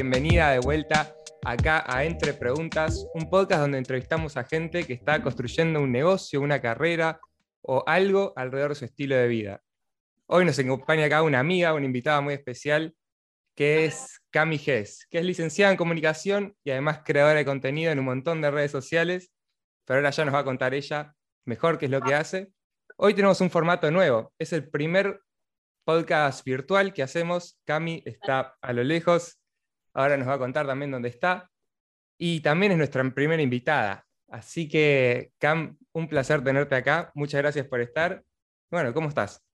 bienvenida de vuelta acá a Entre Preguntas, un podcast donde entrevistamos a gente que está construyendo un negocio, una carrera o algo alrededor de su estilo de vida. Hoy nos acompaña acá una amiga, una invitada muy especial, que es Cami Gess, que es licenciada en comunicación y además creadora de contenido en un montón de redes sociales, pero ahora ya nos va a contar ella mejor qué es lo que hace. Hoy tenemos un formato nuevo, es el primer podcast virtual que hacemos. Cami está a lo lejos, ahora nos va a contar también dónde está. Y también es nuestra primera invitada. Así que, Cam, un placer tenerte acá. Muchas gracias por estar. Bueno, ¿cómo estás?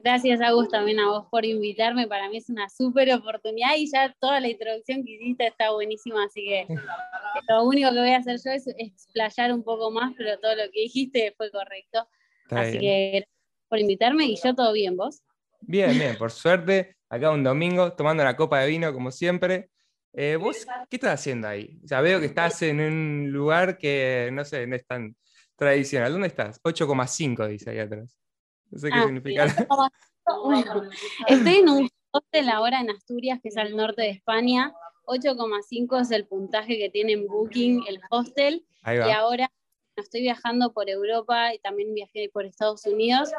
Gracias, Agus, también a vos por invitarme. Para mí es una súper oportunidad y ya toda la introducción que hiciste está buenísima, así que lo único que voy a hacer yo es explayar un poco más, pero todo lo que dijiste fue correcto. así que gracias por invitarme y yo todo bien, ¿vos? Bien, bien, por suerte, acá un domingo tomando una copa de vino como siempre. Eh, ¿Vos qué estás haciendo ahí? Ya veo que estás en un lugar que, no sé, no es tan tradicional. ¿Dónde estás? 8,5 dice ahí atrás. No sé qué ah, significa. estoy en un hostel ahora en Asturias, que es al norte de España. 8,5 es el puntaje que tiene en Booking el hostel. Y ahora estoy viajando por Europa y también viajé por Estados Unidos,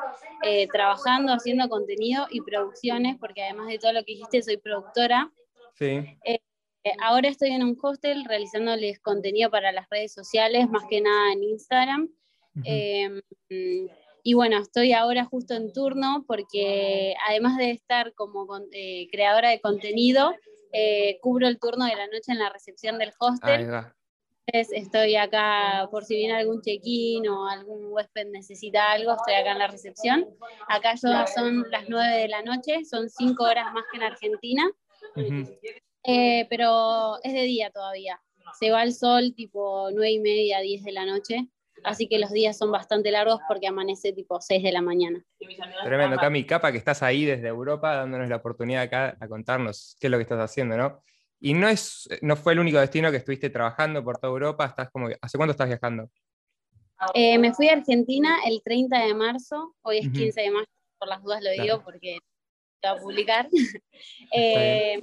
eh, trabajando, haciendo contenido y producciones, porque además de todo lo que dijiste, soy productora. Sí. Eh, ahora estoy en un hostel realizándoles contenido para las redes sociales, más que nada en Instagram. Em, y bueno, estoy ahora justo en turno porque además de estar como eh, creadora de contenido, cubro el turno de la noche en la recepción del hostel estoy acá por si viene algún check-in o algún huésped necesita algo, estoy acá en la recepción. Acá ya son las 9 de la noche, son 5 horas más que en Argentina, eh, pero es de día todavía. Se va el sol tipo 9 y media, 10 de la noche, así que los días son bastante largos porque amanece tipo 6 de la mañana. Tremendo, Cami, capa que estás ahí desde Europa dándonos la oportunidad acá a contarnos qué es lo que estás haciendo, ¿no? Y no, es, no fue el único destino que estuviste trabajando por toda Europa. Estás como, ¿Hace cuánto estás viajando? Eh, me fui a Argentina el 30 de marzo. Hoy es 15 de marzo, por las dudas lo digo porque te va a publicar. eh,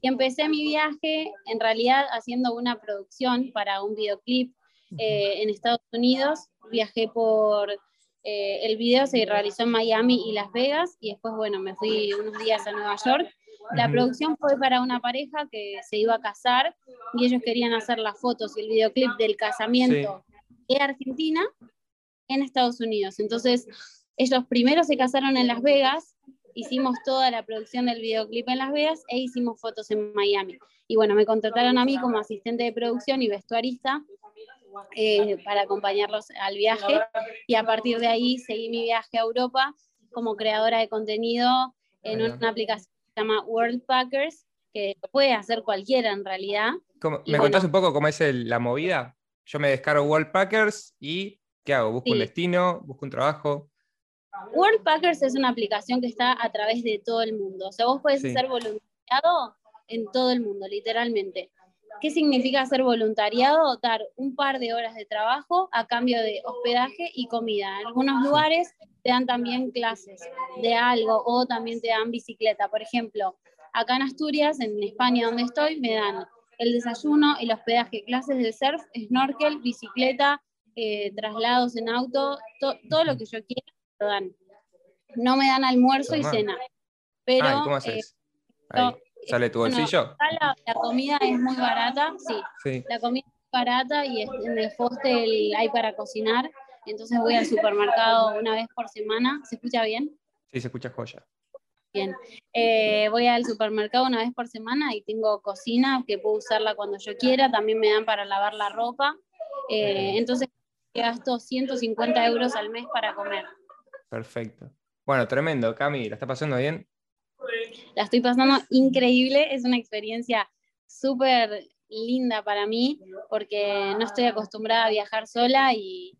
y empecé mi viaje en realidad haciendo una producción para un videoclip eh, en Estados Unidos. Viajé por. Eh, el video se realizó en Miami y Las Vegas y después, bueno, me fui unos días a Nueva York la producción fue para una pareja que se iba a casar y ellos querían hacer las fotos y el videoclip del casamiento de Argentina en Estados Unidos. Entonces, ellos primero se casaron en Las Vegas, hicimos toda la producción del videoclip en Las Vegas e hicimos fotos en Miami. Y bueno, me contrataron a mí como asistente de producción y vestuarista eh, para acompañarlos al viaje. Y a partir de ahí seguí mi viaje a Europa como creadora de contenido en una aplicación llama World Packers, que puede hacer cualquiera en realidad. ¿Me contás un poco cómo es la movida? Yo me descargo World Packers y ¿qué hago? ¿Busco un destino? ¿Busco un trabajo? World Packers es una aplicación que está a través de todo el mundo. O sea, vos puedes ser voluntariado en todo el mundo, literalmente. ¿Qué significa hacer voluntariado? Dar un par de horas de trabajo a cambio de hospedaje y comida. En algunos lugares te dan también clases de algo o también te dan bicicleta. Por ejemplo, acá en Asturias, en España donde estoy, me dan el desayuno, el hospedaje, clases de surf, snorkel, bicicleta, eh, traslados en auto, todo lo que yo quiera, lo dan. No me dan almuerzo y cena. Pero, ¿Cómo haces? Eh, ¿Sale tu bolsillo? la, comida es muy barata, sí. La comida es barata y en el hostel hay para cocinar. Entonces voy al supermercado una vez por semana. ¿Se escucha bien? Sí, se escucha joya. Bien. Eh, voy al supermercado una vez por semana y tengo cocina que puedo usarla cuando yo quiera. También me dan para lavar la ropa. Eh, entonces gasto 150 euros al mes para comer. Perfecto. Bueno, tremendo. Cami, ¿la está pasando bien? La estoy pasando increíble, es una experiencia súper linda para mí porque no estoy acostumbrada a viajar sola y,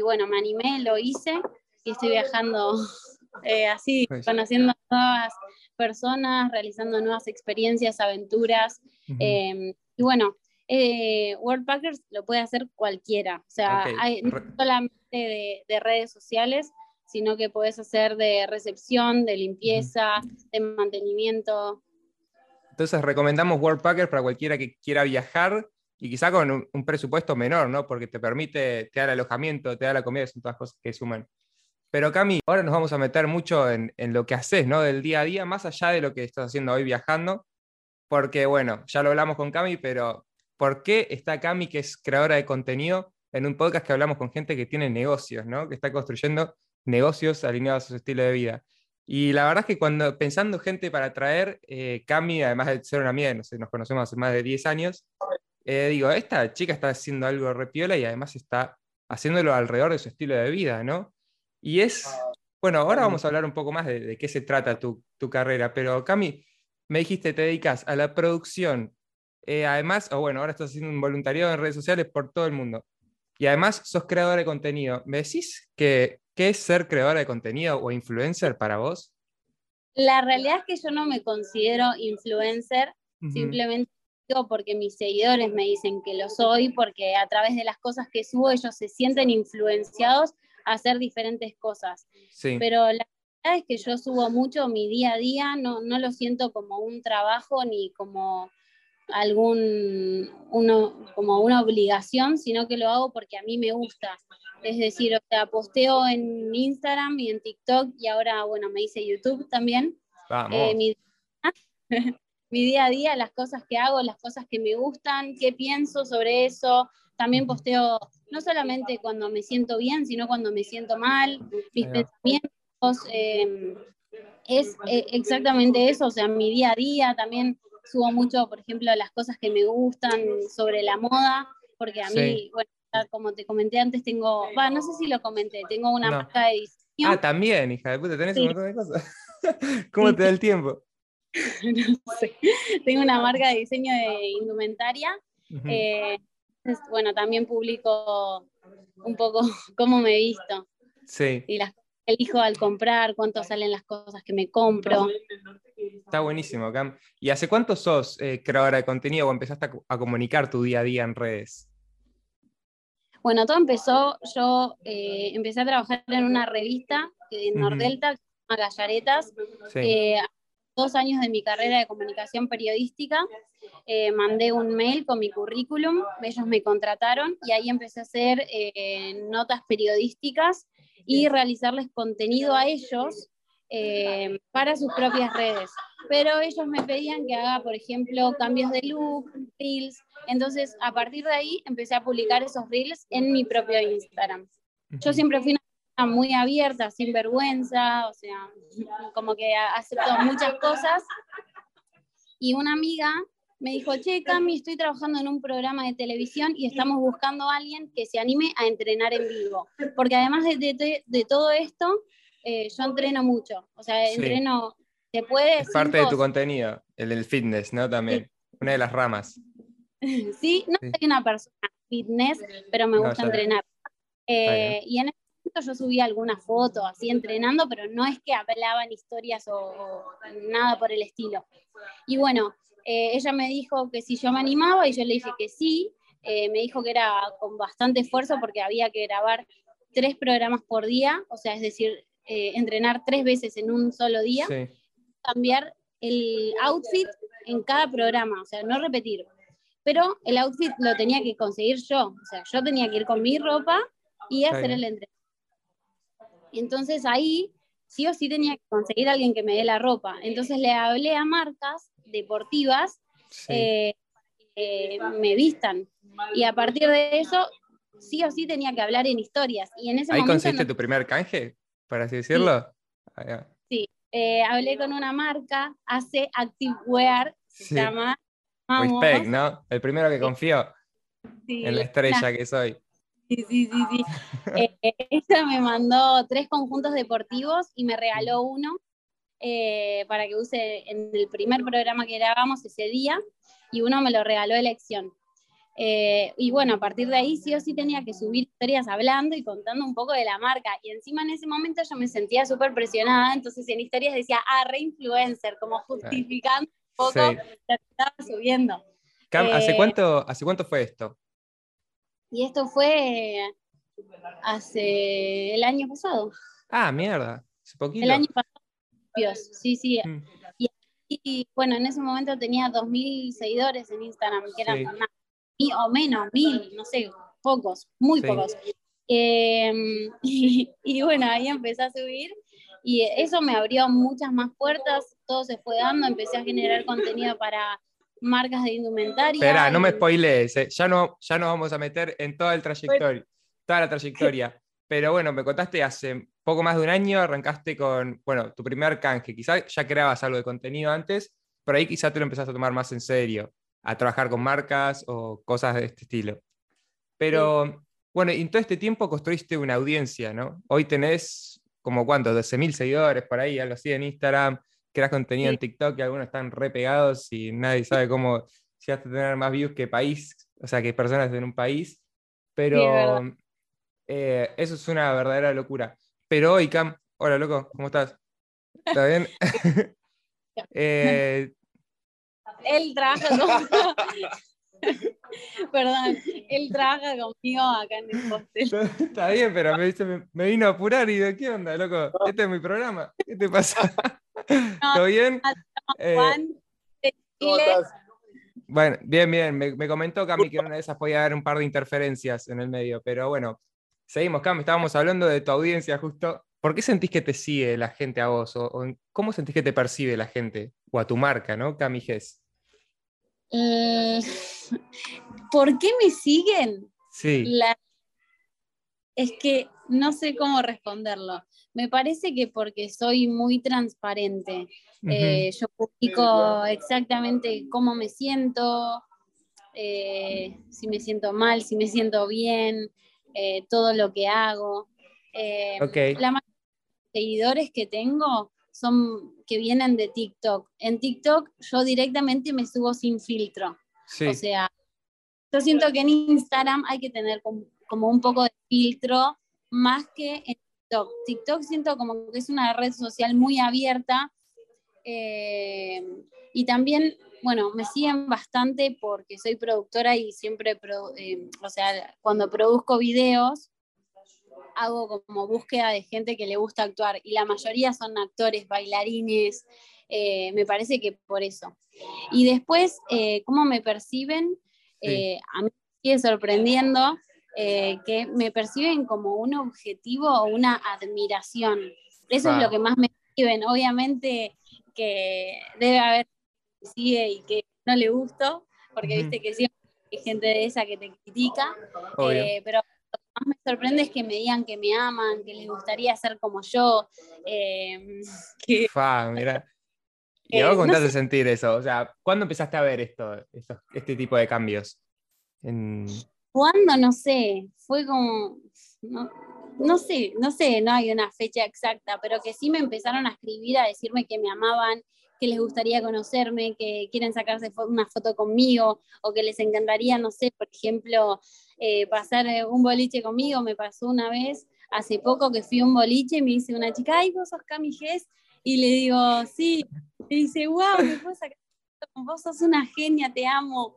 bueno, me animé, lo hice y estoy viajando eh, así, conociendo nuevas personas, realizando nuevas experiencias, aventuras. Em, y bueno, eh, World Packers lo puede hacer cualquiera, o sea, hay, no solamente de, redes sociales, sino que puedes hacer de recepción, de limpieza, de mantenimiento. Entonces recomendamos Worldpacker para cualquiera que quiera viajar y quizá con un, presupuesto menor, ¿no? Porque te permite, te da el alojamiento, te da la comida, son todas cosas que suman. Pero Cami, ahora nos vamos a meter mucho en, en, lo que haces, ¿no? Del día a día, más allá de lo que estás haciendo hoy viajando, porque bueno, ya lo hablamos con Cami, pero ¿por qué está Cami, que es creadora de contenido, en un podcast que hablamos con gente que tiene negocios, ¿no? Que está construyendo negocios alineados a su estilo de vida. Y la verdad es que cuando pensando gente para traer, eh, Cami, además de ser una amiga, no sé, nos conocemos hace más de 10 años, eh, digo, esta chica está haciendo algo repiola y además está haciéndolo alrededor de su estilo de vida, ¿no? Y es, bueno, ahora vamos a hablar un poco más de, qué se trata tu, carrera, pero Cami, me dijiste, te dedicas a la producción, eh, además, o bueno, ahora estás haciendo un voluntariado en redes sociales por todo el mundo, y además sos creadora de contenido. ¿Me decís que ¿Qué es ser creadora de contenido o influencer para vos? La realidad es que yo no me considero influencer, simplemente digo porque mis seguidores me dicen que lo soy, porque a través de las cosas que subo ellos se sienten influenciados a hacer diferentes cosas. Pero la verdad es que yo subo mucho mi día a día, no, no lo siento como un trabajo ni como algún uno, como una obligación, sino que lo hago porque a mí me gusta. Es decir, o sea, posteo en Instagram y en TikTok y ahora, bueno, me hice YouTube también. Eh, mi, mi, día a día, las cosas que hago, las cosas que me gustan, qué pienso sobre eso. También posteo no solamente cuando me siento bien, sino cuando me siento mal, mis pensamientos. Em, es eh, exactamente eso, o sea, mi día a día también subo mucho, por ejemplo, las cosas que me gustan sobre la moda, porque a mí, bueno, como te comenté antes, tengo, no sé si lo comenté, tengo una marca de diseño. Ah, también, hija de puta, tenés un montón de cosas. ¿Cómo te da el tiempo? no sé. Tengo una marca de diseño de indumentaria. Eh, bueno, también publico un poco cómo me he visto. Sí. Y las elijo al comprar, cuánto salen las cosas que me compro. Está buenísimo, Cam. ¿Y hace cuánto sos eh, creadora de contenido o empezaste a, comunicar tu día a día en redes? Bueno, todo empezó, yo eh, empecé a trabajar en una revista de Nordelta, que se llama Gallaretas, eh, dos años de mi carrera de comunicación periodística, mandé un mail con mi currículum, ellos me contrataron y ahí empecé a hacer notas periodísticas y realizarles contenido a ellos eh, para sus propias redes. Pero ellos me pedían que haga, por ejemplo, cambios de look, reels. Entonces, a partir de ahí, empecé a publicar esos reels en mi propio Instagram. Yo siempre fui una muy abierta, sin vergüenza, o sea, como que acepto muchas cosas. Y una amiga me dijo, che, Cami, estoy trabajando en un programa de televisión y estamos buscando a alguien que se anime a entrenar en vivo. Porque además de, de, todo esto, eh, yo entreno mucho. O sea, entreno, se puede... Es parte de tu contenido, el del fitness, ¿no? También, una de las ramas. Sí, no soy una persona fitness, pero me gusta entrenar. Eh, y en ese momento yo subí algunas fotos así entrenando, pero no es que hablaban historias o nada por el estilo. Y bueno, eh, ella me dijo que si yo me animaba y yo le dije que sí. Eh, me dijo que era con bastante esfuerzo porque había que grabar tres programas por día, o sea, es decir, eh, entrenar tres veces en un solo día, cambiar el outfit en cada programa, o sea, no repetir. Pero el outfit lo tenía que conseguir yo, o sea, yo tenía que ir con mi ropa y hacer el entrenamiento. Y entonces ahí sí o sí tenía que conseguir a alguien que me dé la ropa. Entonces le hablé a marcas deportivas eh, que me vistan. Y a partir de eso, sí o sí tenía que hablar en historias. Y en ese ¿Ahí conseguiste tu primer canje, por así decirlo? Sí, ah, eh, hablé con una marca, hace Activewear, se llama... Respect, ¿no? El primero que confío en la estrella que soy. Sí, sí, sí, sí. Eh, ella me mandó tres conjuntos deportivos y me regaló uno eh, para que use en el primer programa que grabamos ese día y uno me lo regaló elección. Eh, y bueno, a partir de ahí sí o sí tenía que subir historias hablando y contando un poco de la marca. Y encima en ese momento yo me sentía súper presionada, entonces en historias decía, ah, re-influencer, como justificando un poco lo que estaba subiendo. ¿hace, eh, cuánto, ¿hace cuánto fue esto? Y esto fue hace el año pasado. Ah, mierda, hace poquito. El año pasado sí, sí. Mm. Y, y bueno, en ese momento tenía 2.000 seguidores en Instagram, que eran o menos, mil, no sé, pocos, muy pocos. Em, y, bueno, ahí empecé a subir y eso me abrió muchas más puertas, todo se fue dando, empecé a generar contenido para marcas de indumentaria. Espera, no me spoilees, eh. ya, no, ya nos vamos a meter en toda el trayectoria, toda la trayectoria. Pero bueno, me contaste hace poco más de un año, arrancaste con, bueno, tu primer canje, quizás ya creabas algo de contenido antes, pero ahí quizás te lo empezaste a tomar más en serio, a trabajar con marcas o cosas de este estilo. Pero bueno, en todo este tiempo construiste una audiencia, ¿no? Hoy tenés como cuánto, 12.000 seguidores por ahí, algo así en Instagram, creas contenido en TikTok y algunos están re pegados y nadie sabe cómo llegaste a tener más views que país, o sea, que personas en un país. Pero eh, eso es una verdadera locura. Pero hoy, Cam, hola loco, ¿cómo estás? ¿Está bien? eh, él trabaja conmigo. Perdón, él trabaja conmigo acá en el hostel. Está bien, pero me, me, vino a apurar y de qué onda, loco. Este es mi programa. ¿Qué te pasa? ¿Todo bien? Eh, bueno, bien, bien. Me, me comentó Cami que una de esas podía haber un par de interferencias en el medio, pero bueno, seguimos, Cami. Estábamos hablando de tu audiencia justo. ¿Por qué sentís que te sigue la gente a vos? ¿O, cómo sentís que te percibe la gente? O a tu marca, ¿no? Cami Gess. Eh, ¿Por qué me siguen? Sí. Es que no sé cómo responderlo. Me parece que porque soy muy transparente. Eh, yo publico exactamente cómo me siento, eh, si me siento mal, si me siento bien, todo lo que hago. La mayoría de seguidores que tengo son que vienen de TikTok. En TikTok yo directamente me subo sin filtro. O sea, yo siento que en Instagram hay que tener como, un poco de filtro más que en TikTok. TikTok siento como que es una red social muy abierta eh, y también, bueno, me siguen bastante porque soy productora y siempre, eh, o sea, cuando produzco videos, hago como búsqueda de gente que le gusta actuar y la mayoría son actores, bailarines, eh, me parece que por eso. Y después, ¿cómo me perciben? A mí me sigue sorprendiendo que me perciben como un objetivo o una admiración. Eso es lo que más me perciben. Obviamente que debe haber que sigue y que no le gusto, porque viste que siempre hay gente de esa que te critica, pero más me sorprende es que me digan que me aman, que les gustaría ser como yo. Eh, Fa, mira. Y a vos eh, sentir eso. O sea, ¿cuándo empezaste a ver esto, este tipo de cambios? ¿Cuándo? No sé. Fue como. No, sé, no sé, no hay una fecha exacta, pero que sí me empezaron a escribir, a decirme que me amaban, que les gustaría conocerme, que quieren sacarse una foto conmigo, o que les encantaría, no sé, por ejemplo, eh, pasar eh, un boliche conmigo. Me pasó una vez, hace poco que fui a un boliche, me dice una chica, ay, vos sos Cami y le digo, sí, y dice, wow, me puedo sacar vos sos una genia, te amo.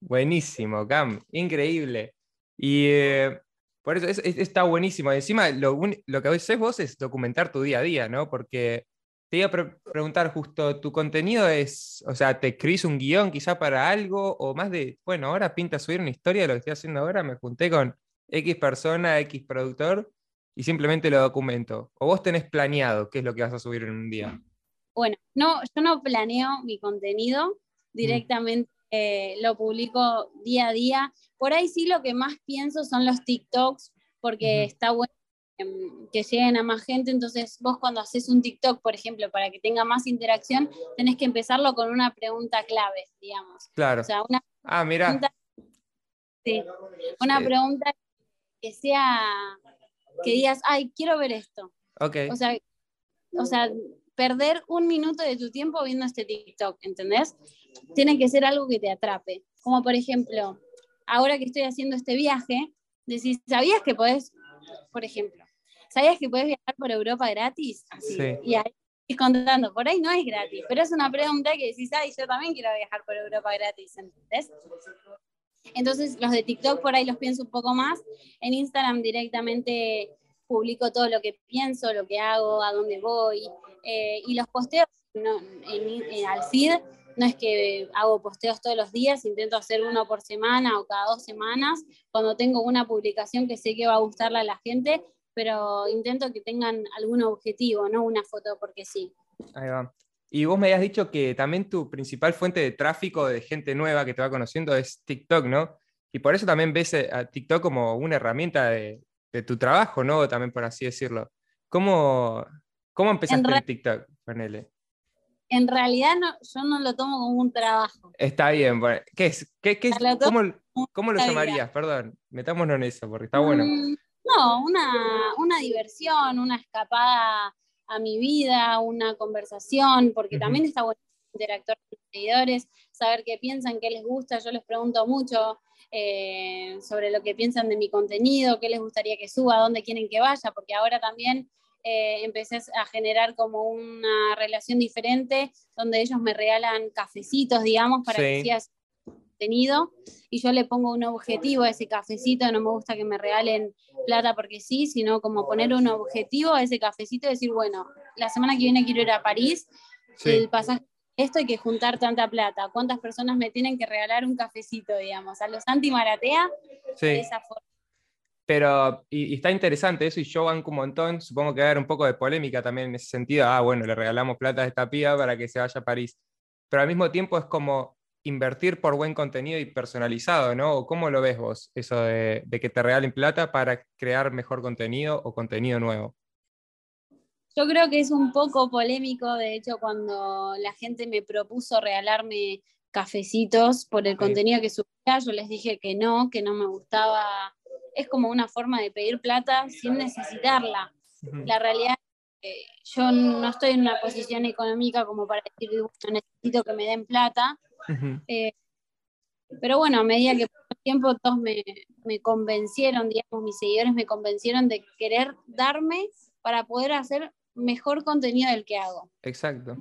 Buenísimo, Cam, increíble. Y eh, por eso está buenísimo. Encima, lo, lo que haces vos es documentar tu día a día, ¿no? Porque te iba a preguntar justo, ¿tu contenido es, o sea, te escribís un guion quizá para algo o más de, bueno, ahora pinta subir una historia de lo que estoy haciendo ahora, me junté con X persona, X productor y simplemente lo documento? ¿O vos tenés planeado qué es lo que vas a subir en un día? Bueno, no, yo no planeo mi contenido, mm. Eh, lo publico día a día. Por ahí sí lo que más pienso son los TikToks, porque está bueno Em, que lleguen a más gente. Entonces, vos cuando haces un TikTok, por ejemplo, para que tenga más interacción, tenés que empezarlo con una pregunta clave, digamos. Claro. O sea, una ah, mira. Pregunta, sí, una pregunta que sea, que digas, ay, quiero ver esto. Ok. O sea, o sea, perder un minuto de tu tiempo viendo este TikTok, ¿entendés? Tiene que ser algo que te atrape. Como por ejemplo, ahora que estoy haciendo este viaje, decís, ¿sabías que podés, por ejemplo, ¿Sabías que puedes viajar por Europa gratis? Sí. Y ahí contando, por ahí no es gratis, pero es una pregunta que decís, ay, yo también quiero viajar por Europa gratis, ¿entendés? Entonces, los de TikTok por ahí los pienso un poco más. En Instagram directamente publico todo lo que pienso, lo que hago, a dónde voy. Eh, y los posteos al feed, no es que hago posteos todos los días, intento hacer uno por semana o cada dos semanas, cuando tengo una publicación que sé que va a gustarle a la gente, pero intento que tengan algún objetivo, no una foto porque sí. Ahí va. Y vos me habías dicho que también tu principal fuente de tráfico de gente nueva que te va conociendo es TikTok, ¿no? Y por eso también ves eh, a TikTok como una herramienta de, tu trabajo, ¿no? También por así decirlo. ¿Cómo, cómo empezaste en, TikTok, Ponele? En realidad yo no lo tomo como un trabajo. Está bien. ¿Qué es? ¿Qué, qué ¿Cómo, lo llamarías? Perdón, metámonos en eso, porque está bueno. Mm, no, una, una diversión, una escapada a mi vida, una conversación, porque también está bueno interactuar con los seguidores, saber qué piensan, qué les gusta. Yo les pregunto mucho eh, sobre lo que piensan de mi contenido, qué les gustaría que suba, dónde quieren que vaya, porque ahora también eh, empecé a generar como una relación diferente, donde ellos me regalan cafecitos, digamos, para que sigas contenido, y yo le pongo un objetivo a ese cafecito, no me gusta que me regalen plata porque sí, sino como poner un objetivo a ese cafecito y decir, bueno, la semana que viene quiero ir a París, el pasaje esto hay que juntar tanta plata. ¿Cuántas personas me tienen que regalar un cafecito, digamos? A los anti-maratea, de esa forma. Pero, y, está interesante eso, y yo banco un montón, supongo que va a haber un poco de polémica también en ese sentido. Ah, bueno, le regalamos plata a esta piba para que se vaya a París. Pero al mismo tiempo es como invertir por buen contenido y personalizado, ¿no? ¿Cómo lo ves vos, eso de que te regalen plata para crear mejor contenido o contenido nuevo? Yo creo que es un poco polémico, de hecho, cuando la gente me propuso regalarme cafecitos por el contenido que subía, yo les dije que no, que no me gustaba. Es como una forma de pedir plata sin necesitarla. La realidad es que yo no estoy en una posición económica como para decir, que necesito que me den plata. Eh, pero bueno, a medida que por el tiempo todos me, me convencieron, digamos, mis seguidores me convencieron de querer darme para poder hacer mejor contenido del que hago. Exacto.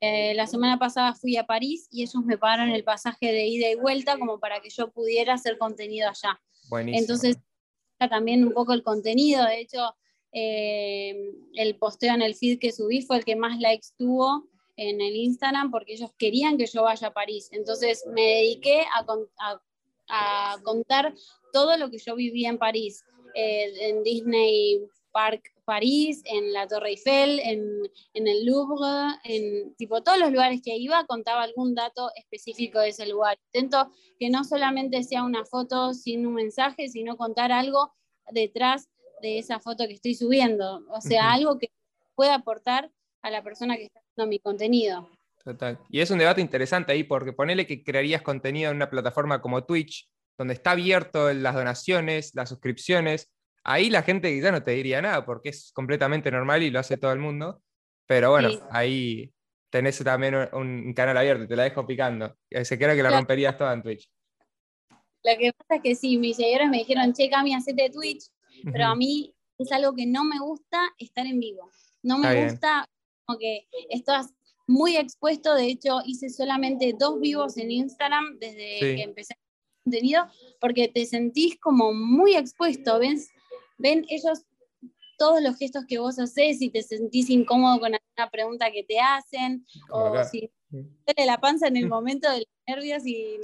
Eh, la semana pasada fui a París y ellos me pagaron el pasaje de ida y vuelta como para que yo pudiera hacer contenido allá. Buenísimo. Entonces, también un poco el contenido. De hecho, eh, el posteo en el feed que subí fue el que más likes tuvo en el Instagram porque ellos querían que yo vaya a París. Entonces me dediqué a, a, contar todo lo que yo vivía en París, eh, en Disney Park París, en la Torre Eiffel, en, el Louvre, en tipo todos los lugares que iba contaba algún dato específico de ese lugar. Intento que no solamente sea una foto sin un mensaje, sino contar algo detrás de esa foto que estoy subiendo, o sea, algo que pueda aportar a la persona que está haciendo mi contenido. Total. Y es un debate interesante ahí, porque ponele que crearías contenido en una plataforma como Twitch, donde está abierto las donaciones, las suscripciones, Ahí la gente ya no te diría nada porque es completamente normal y lo hace todo el mundo. Pero bueno, ahí tenés también un, canal abierto, te la dejo picando. Se cree que la romperías toda en Twitch. Lo que pasa es que sí, mis seguidores me dijeron, che, Cami, hacete Twitch, pero a mí es algo que no me gusta estar en vivo. No me gusta, como que estás muy expuesto, de hecho hice solamente dos vivos en Instagram desde que empecé el contenido, porque te sentís como muy expuesto, ves ven ellos todos los gestos que vos haces, si te sentís incómodo con alguna pregunta que te hacen, o si te la panza en el momento de los nervios y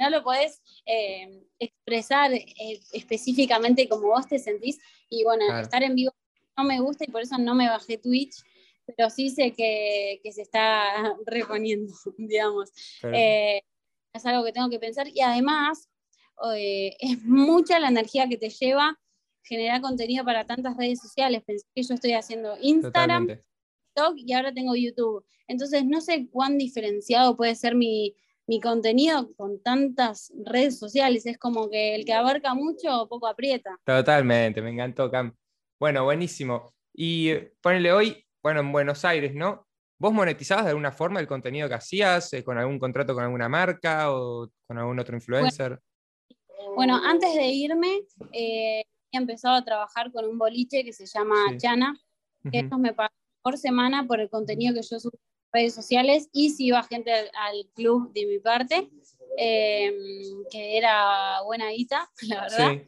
no lo podés eh, expresar eh, específicamente como vos te sentís. Y bueno, estar en vivo no me gusta y por eso no me bajé Twitch, pero sí sé que, se está reponiendo, digamos. Eh, es algo que tengo que pensar y además es mucha la energía que te lleva generar contenido para tantas redes sociales. Pensé que yo estoy haciendo Instagram, TikTok y ahora tengo YouTube. Entonces no sé cuán diferenciado puede ser mi, contenido con tantas redes sociales. Es como que el que abarca mucho poco aprieta. Totalmente, me encantó, Cam. Bueno, buenísimo. Y ponele hoy, bueno, en Buenos Aires, ¿no? ¿Vos monetizabas de alguna forma el contenido que hacías, eh, con algún contrato con alguna marca o con algún otro influencer? Bueno, antes de irme, eh, empezado a trabajar con un boliche que se llama Chana, que ellos me pagan por semana por el contenido que yo subo en redes sociales y si iba gente al, club de mi parte, em, que era buena guita, la verdad.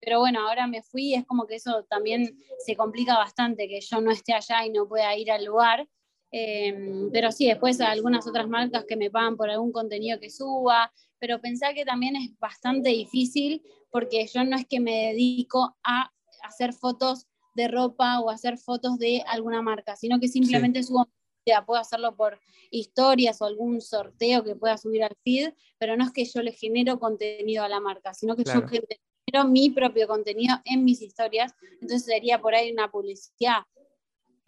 pero bueno, ahora me fui y es como que eso también se complica bastante, que yo no esté allá y no pueda ir al lugar. Em, pero sí, después algunas otras marcas que me pagan por algún contenido que suba, pero pensar que también es bastante difícil porque yo no es que me dedico a hacer fotos de ropa o hacer fotos de alguna marca, sino que simplemente subo puedo hacerlo por historias o algún sorteo que pueda subir al feed, pero no es que yo le genero contenido a la marca, sino que yo genero mi propio contenido en mis historias, entonces sería por ahí una publicidad.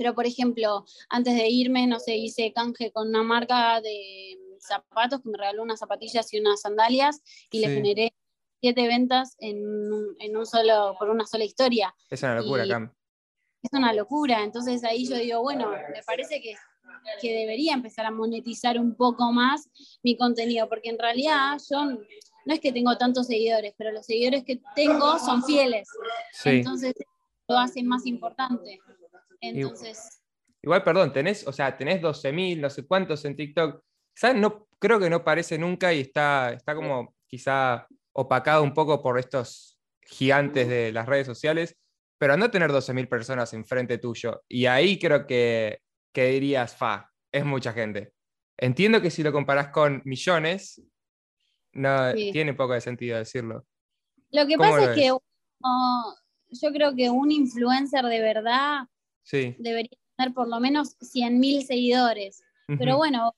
Pero, por ejemplo, antes de irme, no sé, hice canje con una marca de zapatos que me regaló unas zapatillas y unas sandalias y le generé siete ventas en, en, un solo, por una sola historia. Es una locura, Cam. Es una locura. Entonces ahí yo digo, bueno, me parece que que debería empezar a monetizar un poco más mi contenido, porque en realidad yo no es que tengo tantos seguidores, pero los seguidores que tengo son fieles. Entonces lo hace más importante. Entonces... Igual, perdón, tenés, o sea, tenés 12.000, no sé cuántos en TikTok. ¿Sabes? No, creo que no parece nunca y está, está como quizá opacado un poco por estos gigantes de las redes sociales, pero no tener 12.000 personas enfrente tuyo. Y ahí creo que que dirías, fa, es mucha gente. Entiendo que si lo comparas con millones, no tiene poco de sentido decirlo. Lo que pasa es que yo creo que un influencer de verdad debería tener por lo menos 100.000 seguidores. Pero bueno,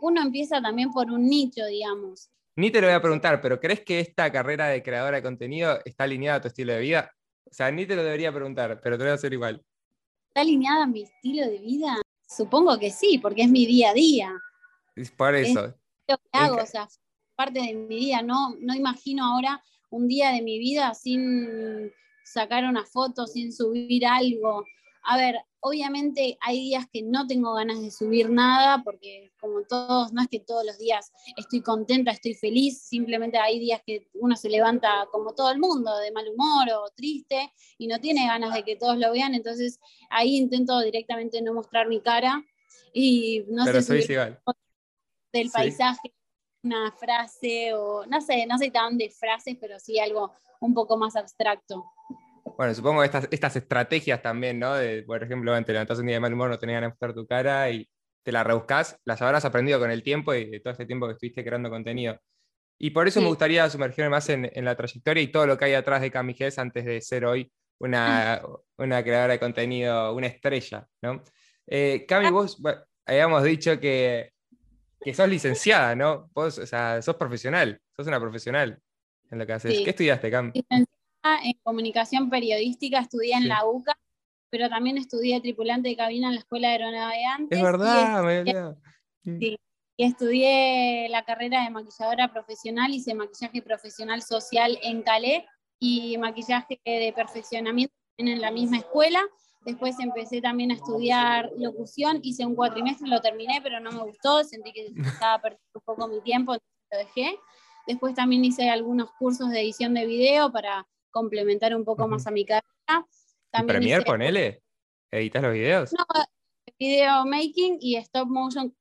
uno empieza también por un nicho, digamos. Ni te lo voy a preguntar, pero ¿crees que esta carrera de creadora de contenido está alineada a tu estilo de vida? O sea, ni te lo debería preguntar, pero te lo voy a hacer igual. ¿Está alineada a mi estilo de vida? Supongo que sí, porque es mi día a día. Es por eso. Es lo que hago, o sea, parte de mi día. No, no imagino ahora un día de mi vida sin sacar una foto, sin subir algo. A ver, obviamente hay días que no tengo ganas de subir nada, porque como todos, no es que todos los días estoy contenta, estoy feliz, simplemente hay días que uno se levanta como todo el mundo, de mal humor o triste, y no tiene ganas de que todos lo vean, entonces ahí intento directamente no mostrar mi cara y no sé subir del paisaje, una frase o no sé, no sé tan de frases, pero sí algo un poco más abstracto. Bueno, supongo que estas, estas estrategias también, ¿no? De, por ejemplo, te levantás un día de mal humor, no tenías ganas de mostrar tu cara y te la rebuscás, las habrás aprendido con el tiempo y de todo este tiempo que estuviste creando contenido. Y por eso me gustaría sumergirme más en, en, la trayectoria y todo lo que hay atrás de Cami antes de ser hoy una, una, creadora de contenido, una estrella, ¿no? Eh, Cami, vos habíamos dicho que, que sos licenciada, ¿no? Vos, o sea, sos profesional, sos una profesional en lo que haces. ¿Qué estudiaste, Cami? En comunicación periodística, estudié en la UCA, pero también estudié tripulante de cabina en la Escuela de Aeronavegantes. Es verdad, y sí, y estudié la carrera de maquilladora profesional, hice maquillaje profesional social en Calais y maquillaje de perfeccionamiento en la misma escuela. Después empecé también a estudiar locución, hice un cuatrimestre, lo terminé, pero no me gustó, sentí que estaba perdiendo un poco mi tiempo, entonces lo dejé. Después también hice algunos cursos de edición de video para complementar un poco más a mi carrera. También Premiere, ponele? ¿Editas los videos? No, video making y stop motion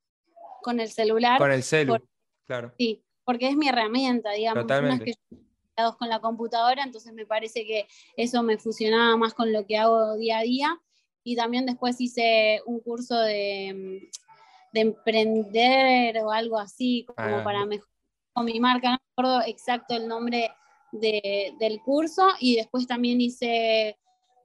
con el celular. Con el celular, claro. Sí, porque es mi herramienta, digamos. Totalmente. No es que con la computadora, entonces me parece que eso me fusionaba más con lo que hago día a día. Y también después hice un curso de, de emprender o algo así, como ah. para mejorar con mi marca. No me acuerdo exacto el nombre del curso y después también hice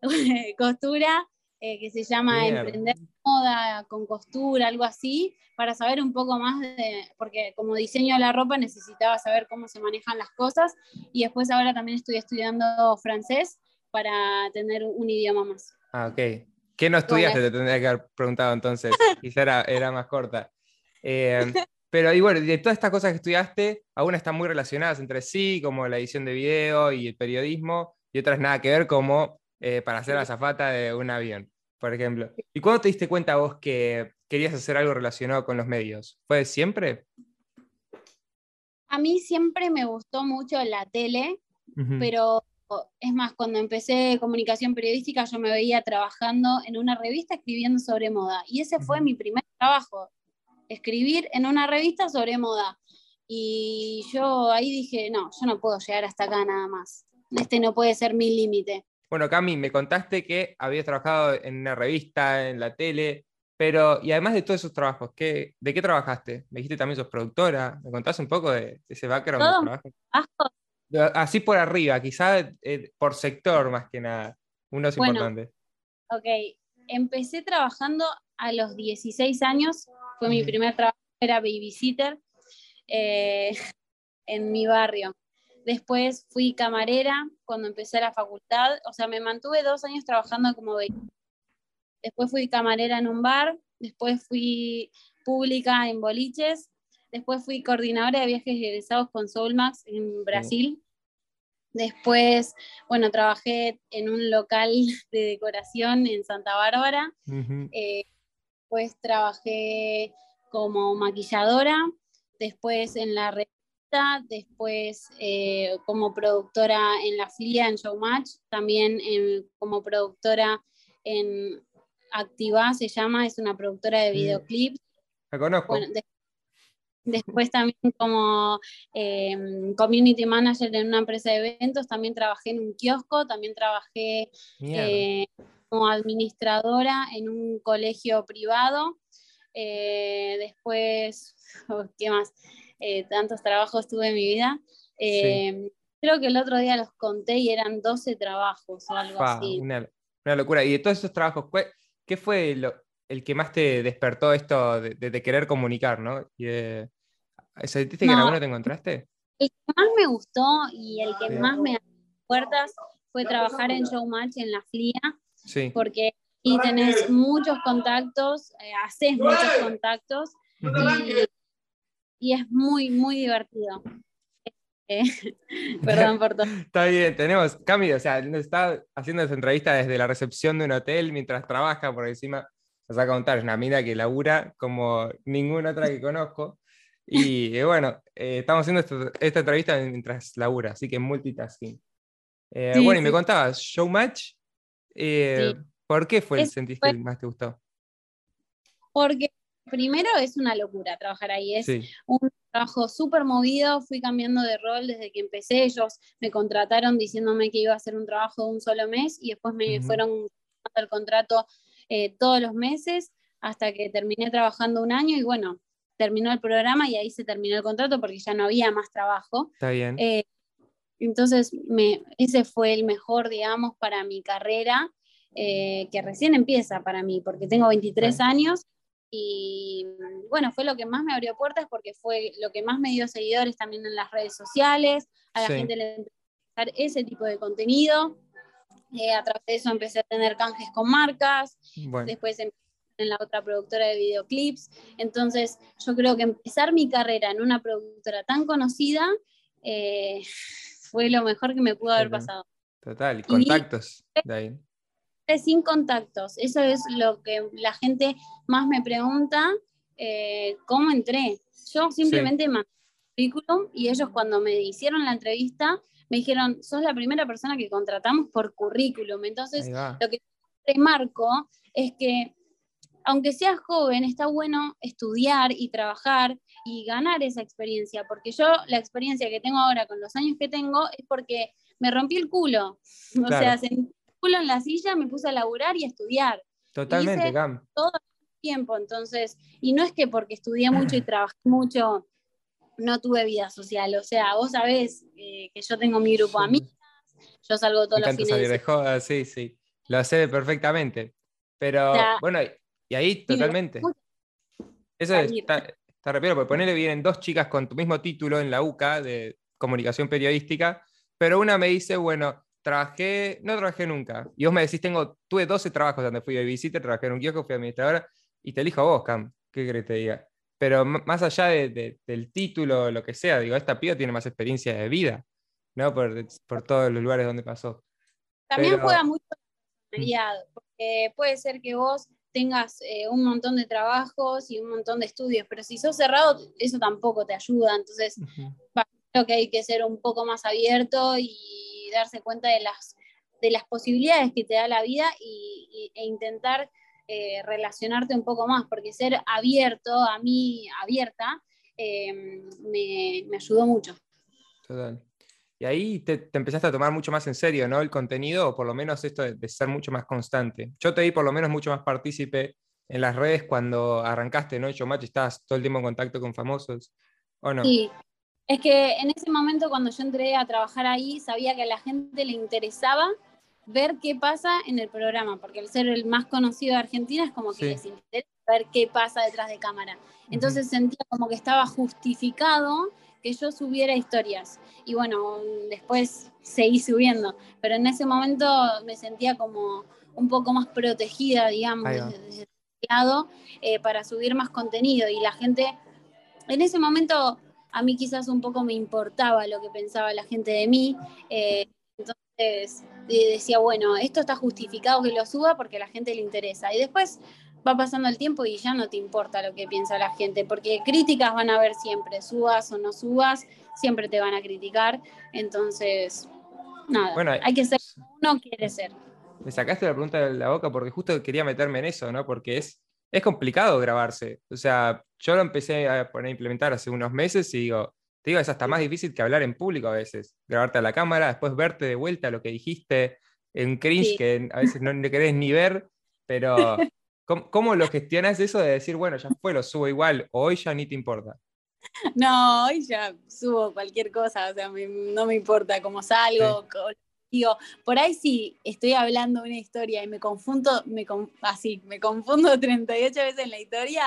costura, eh, que se llama Emprender Moda con Costura, algo así, para saber un poco más de, porque como diseño de la ropa necesitaba saber cómo se manejan las cosas y después ahora también estoy estudiando francés para tener un idioma más. Ah, ok. ¿Qué no estudiaste? Te tendría que haber preguntado entonces. Quizá era, era más corta. Eh, pero y bueno, de todas estas cosas que estudiaste, algunas están muy relacionadas entre sí, como la edición de video y el periodismo, y otras nada que ver, como eh, para ser azafata de un avión, por ejemplo. ¿Y cuándo te diste cuenta vos que querías hacer algo relacionado con los medios? ¿Fue siempre? A mí siempre me gustó mucho la tele, pero es más, cuando empecé comunicación periodística yo me veía trabajando en una revista escribiendo sobre moda, y ese fue mi primer trabajo escribir en una revista sobre moda. Y yo ahí dije, no, yo no puedo llegar hasta acá nada más. este no puede ser mi límite. Bueno, Cami, me contaste que habías trabajado en una revista, en la tele, pero, y además de todos esos trabajos, ¿qué, ¿de qué trabajaste? Me dijiste también sos productora, ¿me contás un poco de, ese background de trabajo? Así por arriba, quizás eh, por sector más que nada, uno es importante. Ok, empecé trabajando a los 16 años, fue mi primer trabajo, era babysitter eh, en mi barrio. Después fui camarera cuando empecé la facultad, o sea, me mantuve dos años trabajando como Después fui camarera en un bar, después fui pública en boliches, después fui coordinadora de viajes egresados con Soulmax en Brasil. Después, bueno, trabajé en un local de decoración en Santa Bárbara. Eh, después trabajé como maquilladora. Después en la después eh, como productora en La Flia, en Showmatch, también como productora en Activa, se llama, es una productora de videoclips. La conozco. después también como em, community manager en una empresa de eventos, también trabajé en un kiosco, también trabajé como administradora en un colegio privado. Eh, después, ¿qué más? Eh, tantos trabajos tuve en mi vida. Eh, creo que el otro día los conté y eran 12 trabajos o algo así. Una, locura. Y de todos esos trabajos, ¿qué fue el que más te despertó esto de, querer comunicar, no? Y, ¿Sentiste que en alguno te encontraste? El que más me gustó y el que más me abrió puertas fue trabajar en Showmatch en la FLIA. Sí. Porque y tenés muchos contactos, eh, haces muchos contactos y es muy, muy divertido. Eh, perdón por todo. Está bien, tenemos, Cami, o sea, está haciendo esa entrevista desde la recepción de un hotel mientras trabaja, por encima nos va a contar, es una mina que labura como ninguna otra que conozco. Y eh, bueno, eh, estamos haciendo esta, entrevista mientras labura, así que multitasking. bueno, y me contabas, Showmatch, ¿por qué fue el sentiste que más te gustó? Porque primero es una locura trabajar ahí, es un trabajo súper movido, fui cambiando de rol desde que empecé, ellos me contrataron diciéndome que iba a hacer un trabajo de un solo mes y después me fueron el contrato eh, todos los meses hasta que terminé trabajando un año y bueno, terminó el programa y ahí se terminó el contrato porque ya no había más trabajo. Está bien. Eh, entonces, me, ese fue el mejor, digamos, para mi carrera, eh, que recién empieza para mí, porque tengo 23 años y bueno, fue lo que más me abrió puertas porque fue lo que más me dio seguidores también en las redes sociales, a la gente le empezó a ese tipo de contenido. Eh, a través de eso empecé a tener canjes con marcas, después en, la otra productora de videoclips. Entonces, yo creo que empezar mi carrera en una productora tan conocida eh, fue lo mejor que me pudo haber pasado. Total, y contactos de ahí sin contactos. Eso es lo que la gente más me pregunta, eh, ¿cómo entré? Yo simplemente mandé un currículum y ellos cuando me hicieron la entrevista me dijeron, sos la primera persona que contratamos por currículum. Entonces, lo que te marco es que aunque seas joven, está bueno estudiar y trabajar y ganar esa experiencia, porque yo la experiencia que tengo ahora con los años que tengo es porque me rompí el culo. O sea, en la silla, me puse a laburar y a estudiar. Totalmente, Cam. Todo el tiempo, entonces, y no es que porque estudié mucho y trabajé mucho, no tuve vida social. O sea, vos sabés que yo tengo mi grupo de amigas, yo salgo todos los fines salir de joda, sí, sí. Lo sé perfectamente. Pero, bueno, y ahí totalmente. Eso está, está repito, porque ponele vienen dos chicas con tu mismo título en la UCA de comunicación periodística, pero una me dice, bueno, trabajé, no trabajé nunca. Y vos me decís, tengo, tuve 12 trabajos donde fui de visita, trabajé en un kiosco, fui administradora, y te elijo a vos, Cam. ¿Qué querés que te diga? Pero más allá del título, lo que sea, digo, esta piba tiene más experiencia de vida, ¿no? Por, por todos los lugares donde pasó. También juega mucho la porque puede ser que vos tengas eh, un montón de trabajos y un montón de estudios, pero si sos cerrado, eso tampoco te ayuda. Entonces, creo que hay que ser un poco más abierto y darse cuenta de las, de las posibilidades que te da la vida y, e intentar eh, relacionarte un poco más, porque ser abierto, a mí abierta, em, me, ayudó mucho. Total. Y ahí te, empezaste a tomar mucho más en serio, ¿no? El contenido, o por lo menos esto de, ser mucho más constante. Yo te vi por lo menos mucho más partícipe en las redes cuando arrancaste, ¿no? Yo, Macho, estabas todo el tiempo en contacto con famosos, ¿o no? Sí, es que en ese momento cuando yo entré a trabajar ahí, sabía que a la gente le interesaba ver qué pasa en el programa, porque el ser el más conocido de Argentina es como que les interesa ver qué pasa detrás de cámara. Entonces sentía como que estaba justificado que yo subiera historias. Y bueno, después seguí subiendo, pero en ese momento me sentía como un poco más protegida, digamos, desde, lado, eh, para subir más contenido. Y la gente, en ese momento, a mí quizás un poco me importaba lo que pensaba la gente de mí. Eh, entonces decía, bueno, esto está justificado que lo suba porque a la gente le interesa. Y después va pasando el tiempo y ya no te importa lo que piensa la gente, porque críticas van a haber siempre, subas o no subas, siempre te van a criticar. Entonces, nada, bueno, hay que ser uno quiere ser. Me sacaste la pregunta de la boca porque justo quería meterme en eso, ¿no? Porque es, es complicado grabarse. O sea, yo lo empecé a poner a implementar hace unos meses y digo, te digo, es hasta más difícil que hablar en público a veces. Grabarte a la cámara, después verte de vuelta lo que dijiste, en cringe que a veces no querés ni ver, pero ¿cómo, lo gestionas eso de decir, bueno, ya fue, lo subo igual, o hoy ya ni te importa? No, hoy ya subo cualquier cosa, o sea, no me importa cómo salgo, digo, por ahí sí estoy hablando una historia y me confundo, me así, me confundo 38 veces en la historia,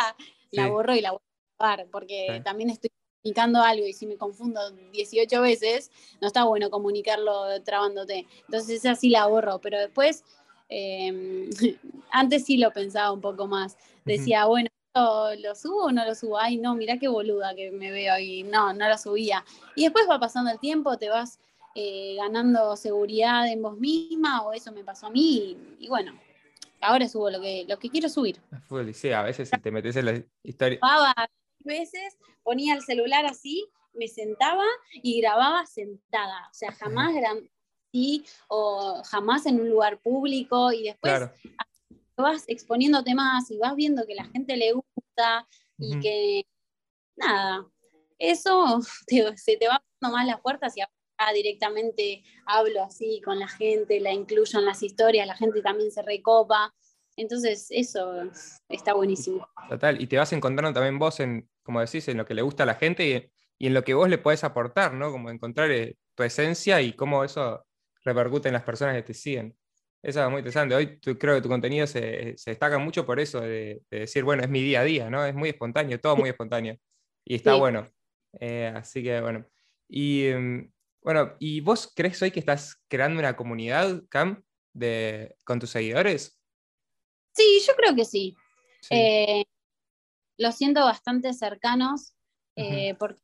la borro y la voy a grabar, porque también estoy comunicando algo y si me confundo 18 veces, no está bueno comunicarlo trabándote. Entonces esa sí la borro, pero después, em, antes sí lo pensaba un poco más. Decía, bueno, ¿lo subo o no lo subo? Ay, no, mira qué boluda que me veo y no, no lo subía. Y después va pasando el tiempo, te vas eh, ganando seguridad en vos misma o eso me pasó a mí y, bueno, ahora subo lo que, lo que quiero subir. Sí, a veces te metes en la historia veces ponía el celular así, me sentaba y grababa sentada. O sea, jamás grababa así o jamás en un lugar público y después vas exponiéndote más y vas viendo que la gente le gusta y que nada, eso se te va dando más las puertas y directamente hablo así con la gente, la incluyo en las historias, la gente también se recopa. Entonces, eso está buenísimo. Total, y te vas encontrando también vos en, como decís, en lo que le gusta a la gente y, en lo que vos le podés aportar, ¿no? Como encontrar eh, tu esencia y cómo eso repercute en las personas que te siguen. Eso es muy interesante. Hoy creo que tu contenido se, destaca mucho por eso, de, decir, bueno, es mi día a día, ¿no? Es muy espontáneo, todo muy espontáneo. Y está bueno. Eh, así que, bueno. Y em, bueno, ¿y vos crees hoy que estás creando una comunidad, Cam, de, con tus seguidores? Sí, yo creo que sí. Eh, los siento bastante cercanos eh, porque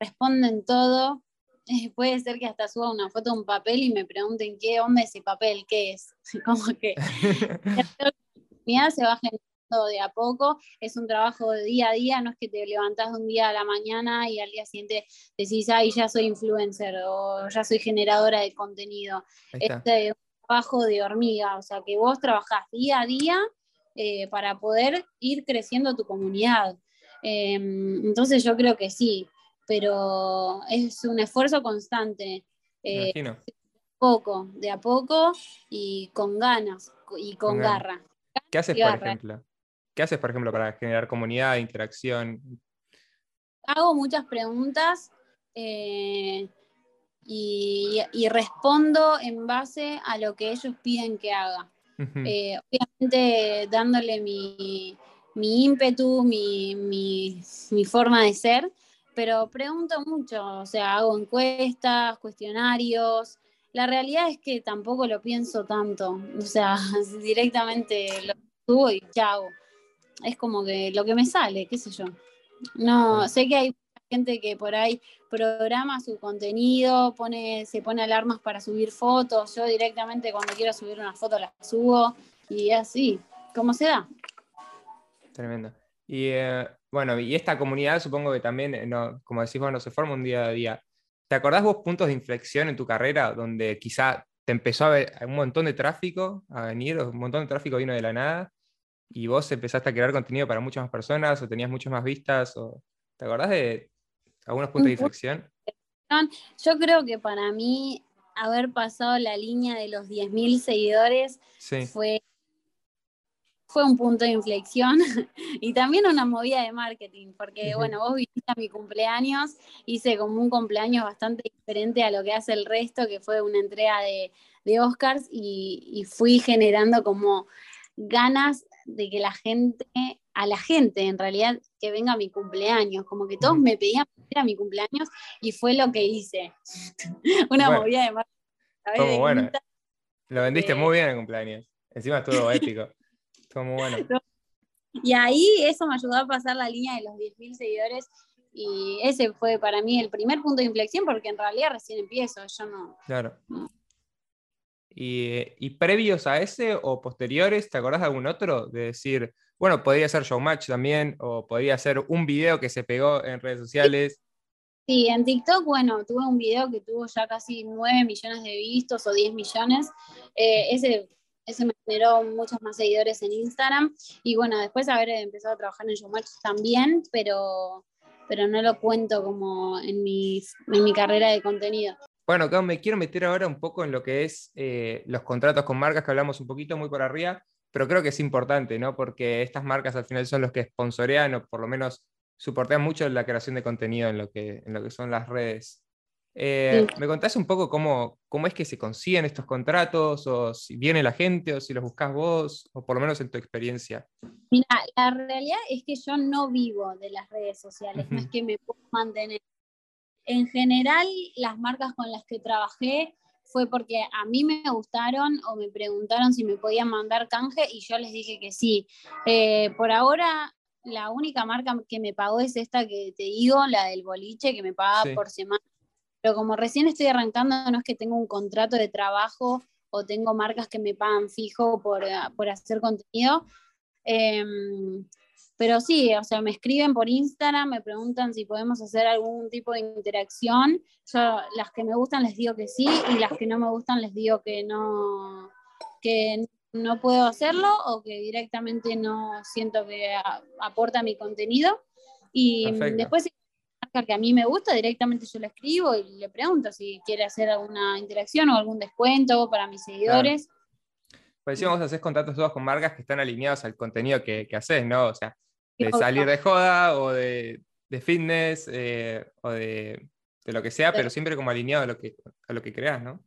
responden todo. Puede ser que hasta suba una foto de un papel y me pregunten qué onda ese papel, qué es. Como que la comunidad se va generando de a poco, es un trabajo de día a día, no es que te levantás de un día a la mañana y al día siguiente decís, ay, ya soy influencer o ya soy generadora de contenido. Este, trabajo de hormiga, o sea, que vos trabajás día a día eh, para poder ir creciendo tu comunidad. Em, entonces yo creo que sí, pero es un esfuerzo constante. Eh, de a poco, de a poco y con ganas y con, garra. ¿Qué haces, por ejemplo? ¿Qué haces, por ejemplo, para generar comunidad, interacción? Hago muchas preguntas eh, y, respondo en base a lo que ellos piden que haga. Eh, obviamente dándole mi, ímpetu, mi, forma de ser, pero pregunto mucho, o sea, hago encuestas, cuestionarios. La realidad es que tampoco lo pienso tanto, o sea, directamente lo subo y chao. Es como que lo que me sale, qué sé yo. No, sé que hay gente que por ahí programa su contenido, pone, se pone alarmas para subir fotos. Yo directamente cuando quiero subir una foto la subo y así, como se da. Tremendo. Y eh, bueno, y esta comunidad supongo que también, eh, como decís, bueno, se forma un día a día. ¿Te acordás vos puntos de inflexión en tu carrera donde quizá te empezó a ver un montón de tráfico a venir, un montón de tráfico vino de la nada y vos empezaste a crear contenido para muchas más personas o tenías muchas más vistas? O... ¿Te acordás de, ¿Algunos puntos de inflexión? Yo creo que para mí haber pasado la línea de los 10.000 seguidores fue, fue un punto de inflexión y también una movida de marketing, porque bueno, vos viniste a mi cumpleaños, hice como un cumpleaños bastante diferente a lo que hace el resto, que fue una entrega de, Oscars y fui generando como ganas de que la gente a la gente, en realidad, que venga a mi cumpleaños. Como que todos me pedían ir a mi cumpleaños y fue lo que hice. Una movida de marketing. bueno. Lo vendiste muy bien en cumpleaños. Encima estuvo épico. Estuvo muy bueno. Y ahí eso me ayudó a pasar la línea de los 10.000 seguidores y ese fue para mí el primer punto de inflexión porque en realidad recién empiezo, yo no. Claro. Y, y, previos a ese o posteriores, ¿te acordás de algún otro? De decir, bueno, podría ser Showmatch también, o podría ser un video que se pegó en redes sociales. Sí, en TikTok, bueno, tuve un video que tuvo ya casi 9 millones de vistos o 10 millones. Eh, ese, ese me generó muchos más seguidores en Instagram. Y bueno, después haber empezado a trabajar en Showmatch también, pero, pero no lo cuento como en mi, en mi carrera de contenido. Bueno, me quiero meter ahora un poco en lo que es eh, los contratos con marcas que hablamos un poquito muy por arriba pero creo que es importante, ¿no? Porque estas marcas al final son los que sponsorean o por lo menos soportean mucho la creación de contenido en lo que, en lo que son las redes. Eh, ¿Me contás un poco cómo, cómo es que se consiguen estos contratos, o si viene la gente, o si los buscas vos, o por lo menos en tu experiencia? Mira, la realidad es que yo no vivo de las redes sociales, no es que me puedo mantener. En general, las marcas con las que trabajé fue porque a mí me gustaron o me preguntaron si me podían mandar canje y yo les dije que sí. Eh, por ahora, la única marca que me pagó es esta que te digo, la del boliche, que me paga por semana. Pero como recién estoy arrancando, no es que tengo un contrato de trabajo o tengo marcas que me pagan fijo por, por hacer contenido. Eh, pero sí, o sea, me escriben por Instagram, me preguntan si podemos hacer algún tipo de interacción. Yo las que me gustan les digo que sí y las que no me gustan les digo que no, que no puedo hacerlo o que directamente no siento que aporta mi contenido. Y después que a mí me gusta, directamente yo le escribo y le pregunto si quiere hacer alguna interacción o algún descuento para mis seguidores. Pues decimos, vos haces contratos todos con marcas que están alineados al contenido que, que haces, ¿no? O sea, de salir de joda o de, fitness eh, o de, lo que sea, pero siempre como alineado a lo que, a lo que creas, ¿no?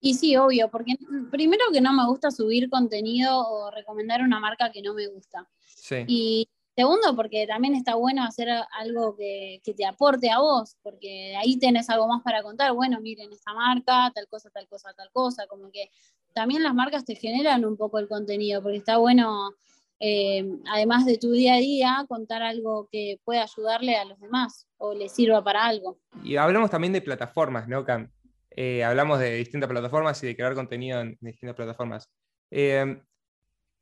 Y sí, obvio, porque primero que no me gusta subir contenido o recomendar una marca que no me gusta. Sí. Y segundo, porque también está bueno hacer algo que, que, te aporte a vos, porque ahí tenés algo más para contar. Bueno, miren esta marca, tal cosa, tal cosa, tal cosa. Como que también las marcas te generan un poco el contenido, porque está bueno eh, además de tu día a día, contar algo que pueda ayudarle a los demás o le sirva para algo. Y hablamos también de plataformas, ¿no, Cam? Eh, hablamos de distintas plataformas y de crear contenido en distintas plataformas. Eh,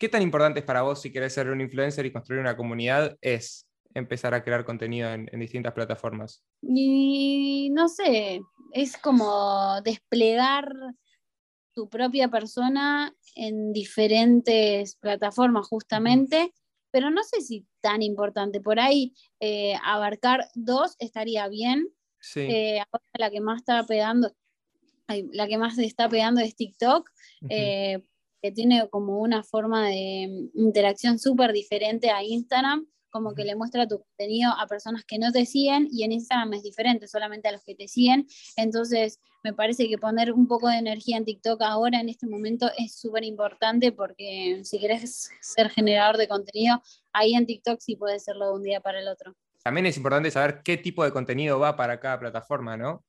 ¿Qué tan importante es para vos si querés ser un influencer y construir una comunidad? Es empezar a crear contenido en, en distintas plataformas. Y no sé, es como desplegar tu propia persona en diferentes plataformas justamente, pero no sé si tan importante. Por ahí eh, abarcar dos estaría bien. Eh, ahora la que más está pegando, la que más está pegando es TikTok, eh, que tiene como una forma de interacción súper diferente a Instagram como que le muestra tu contenido a personas que no te siguen y en Instagram es diferente, solamente a los que te siguen. Entonces, me parece que poner un poco de energía en TikTok ahora, en este momento, es súper importante porque si querés ser generador de contenido, ahí en TikTok sí puede serlo de un día para el otro. También es importante saber qué tipo de contenido va para cada plataforma, ¿no?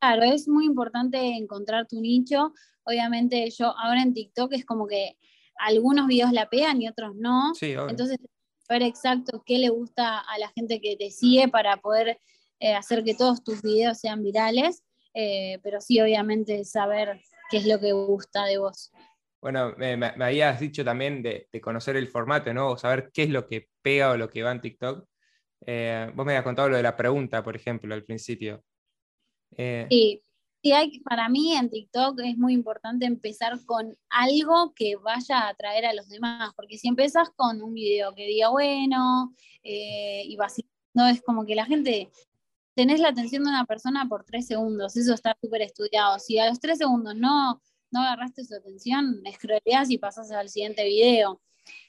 Claro, es muy importante encontrar tu nicho. Obviamente yo ahora en TikTok es como que algunos videos la pegan y otros no. Sí, Entonces ver exacto qué le gusta a la gente que te sigue para poder eh, hacer que todos tus videos sean virales, eh, pero sí obviamente saber qué es lo que gusta de vos. Bueno, me, habías dicho también de, conocer el formato, ¿no? O saber qué es lo que pega o lo que va en TikTok. Eh, vos me habías contado lo de la pregunta, por ejemplo, al principio. Sí, Sí, hay, para mí en TikTok es muy importante empezar con algo que vaya a atraer a los demás, porque si empiezas con un video que diga bueno eh, y no es como que la gente tenés la atención de una persona por tres segundos, eso está súper estudiado. Si a los tres segundos no, no agarraste su atención, escroleás y pasas al siguiente video.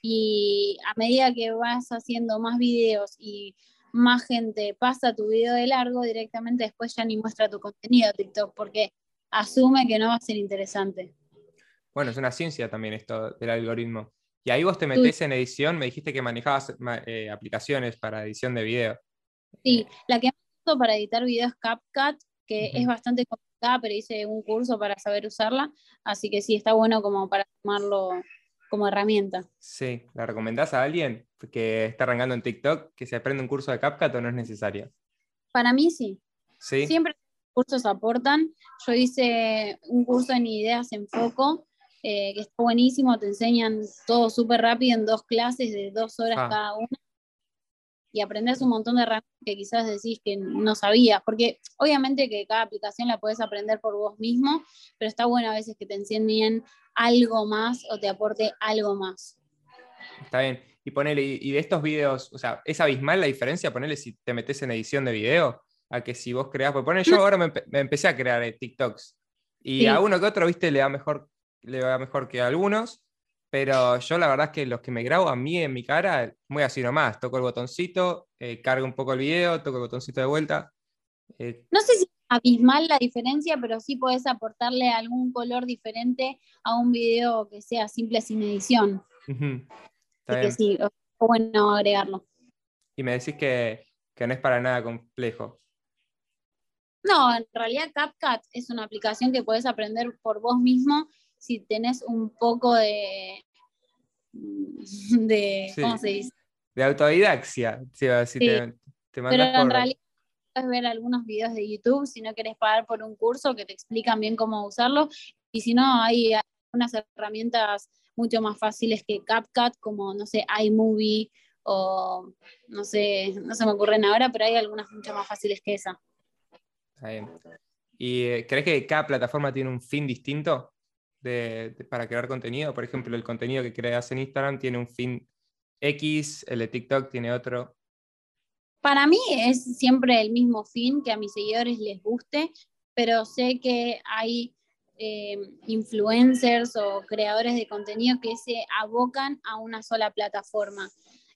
Y a medida que vas haciendo más videos y más gente pasa tu video de largo, directamente después ya ni muestra tu contenido TikTok, porque asume que no va a ser interesante. Bueno, es una ciencia también esto del algoritmo. Y ahí vos te metés en edición, me dijiste que manejabas eh, aplicaciones para edición de video. Sí, la que uso para editar videos es CapCut, que es bastante complicada, pero hice un curso para saber usarla, así que sí, está bueno como para tomarlo como herramienta. Sí, ¿la recomendás a alguien que está arrancando en TikTok que se aprenda un curso de CapCut o no es necesario? Para mí sí. ¿Sí? Siempre los cursos aportan. Yo hice un curso en ideas en foco, eh, que está buenísimo, te enseñan todo súper rápido en dos clases de dos horas ah. cada una y aprendes un montón de herramientas que quizás decís que no sabías, porque obviamente que cada aplicación la puedes aprender por vos mismo, pero está bueno a veces que te enseñen algo más o te aporte algo más. Está bien. Y ponele, y de estos videos, o sea, ¿es abismal la diferencia? Ponele si te metes en edición de video, a que si vos creás, pues ponele, yo ahora me, empecé a crear eh, TikToks, y a uno que otro, viste, le va mejor, le va mejor que a algunos, pero yo la verdad es que los que me grabo a mí en mi cara, muy así nomás, toco el botoncito, eh, cargo un poco el video, toco el botoncito de vuelta. Eh. No sé si abismal la diferencia, pero sí puedes aportarle algún color diferente a un video que sea simple sin edición. que sí, bueno agregarlo. Y me decís que, que no es para nada complejo. No, en realidad CapCut es una aplicación que puedes aprender por vos mismo si tenés un poco de, de ¿cómo se dice? De autodidaxia, si, te, Pero en realidad puedes ver algunos videos de YouTube si no querés pagar por un curso que te explican bien cómo usarlo. Y si no, hay unas herramientas mucho más fáciles que CapCut, como, no sé, iMovie o, no sé, no se me ocurren ahora, pero hay algunas mucho más fáciles que esa. ¿Y eh, crees que cada plataforma tiene un fin distinto? para crear contenido. Por ejemplo, el contenido que creas en Instagram tiene un fin X, el de TikTok tiene otro. Para mí es siempre el mismo fin, que a mis seguidores les guste, pero sé que hay eh, influencers o creadores de contenido que se abocan a una sola plataforma.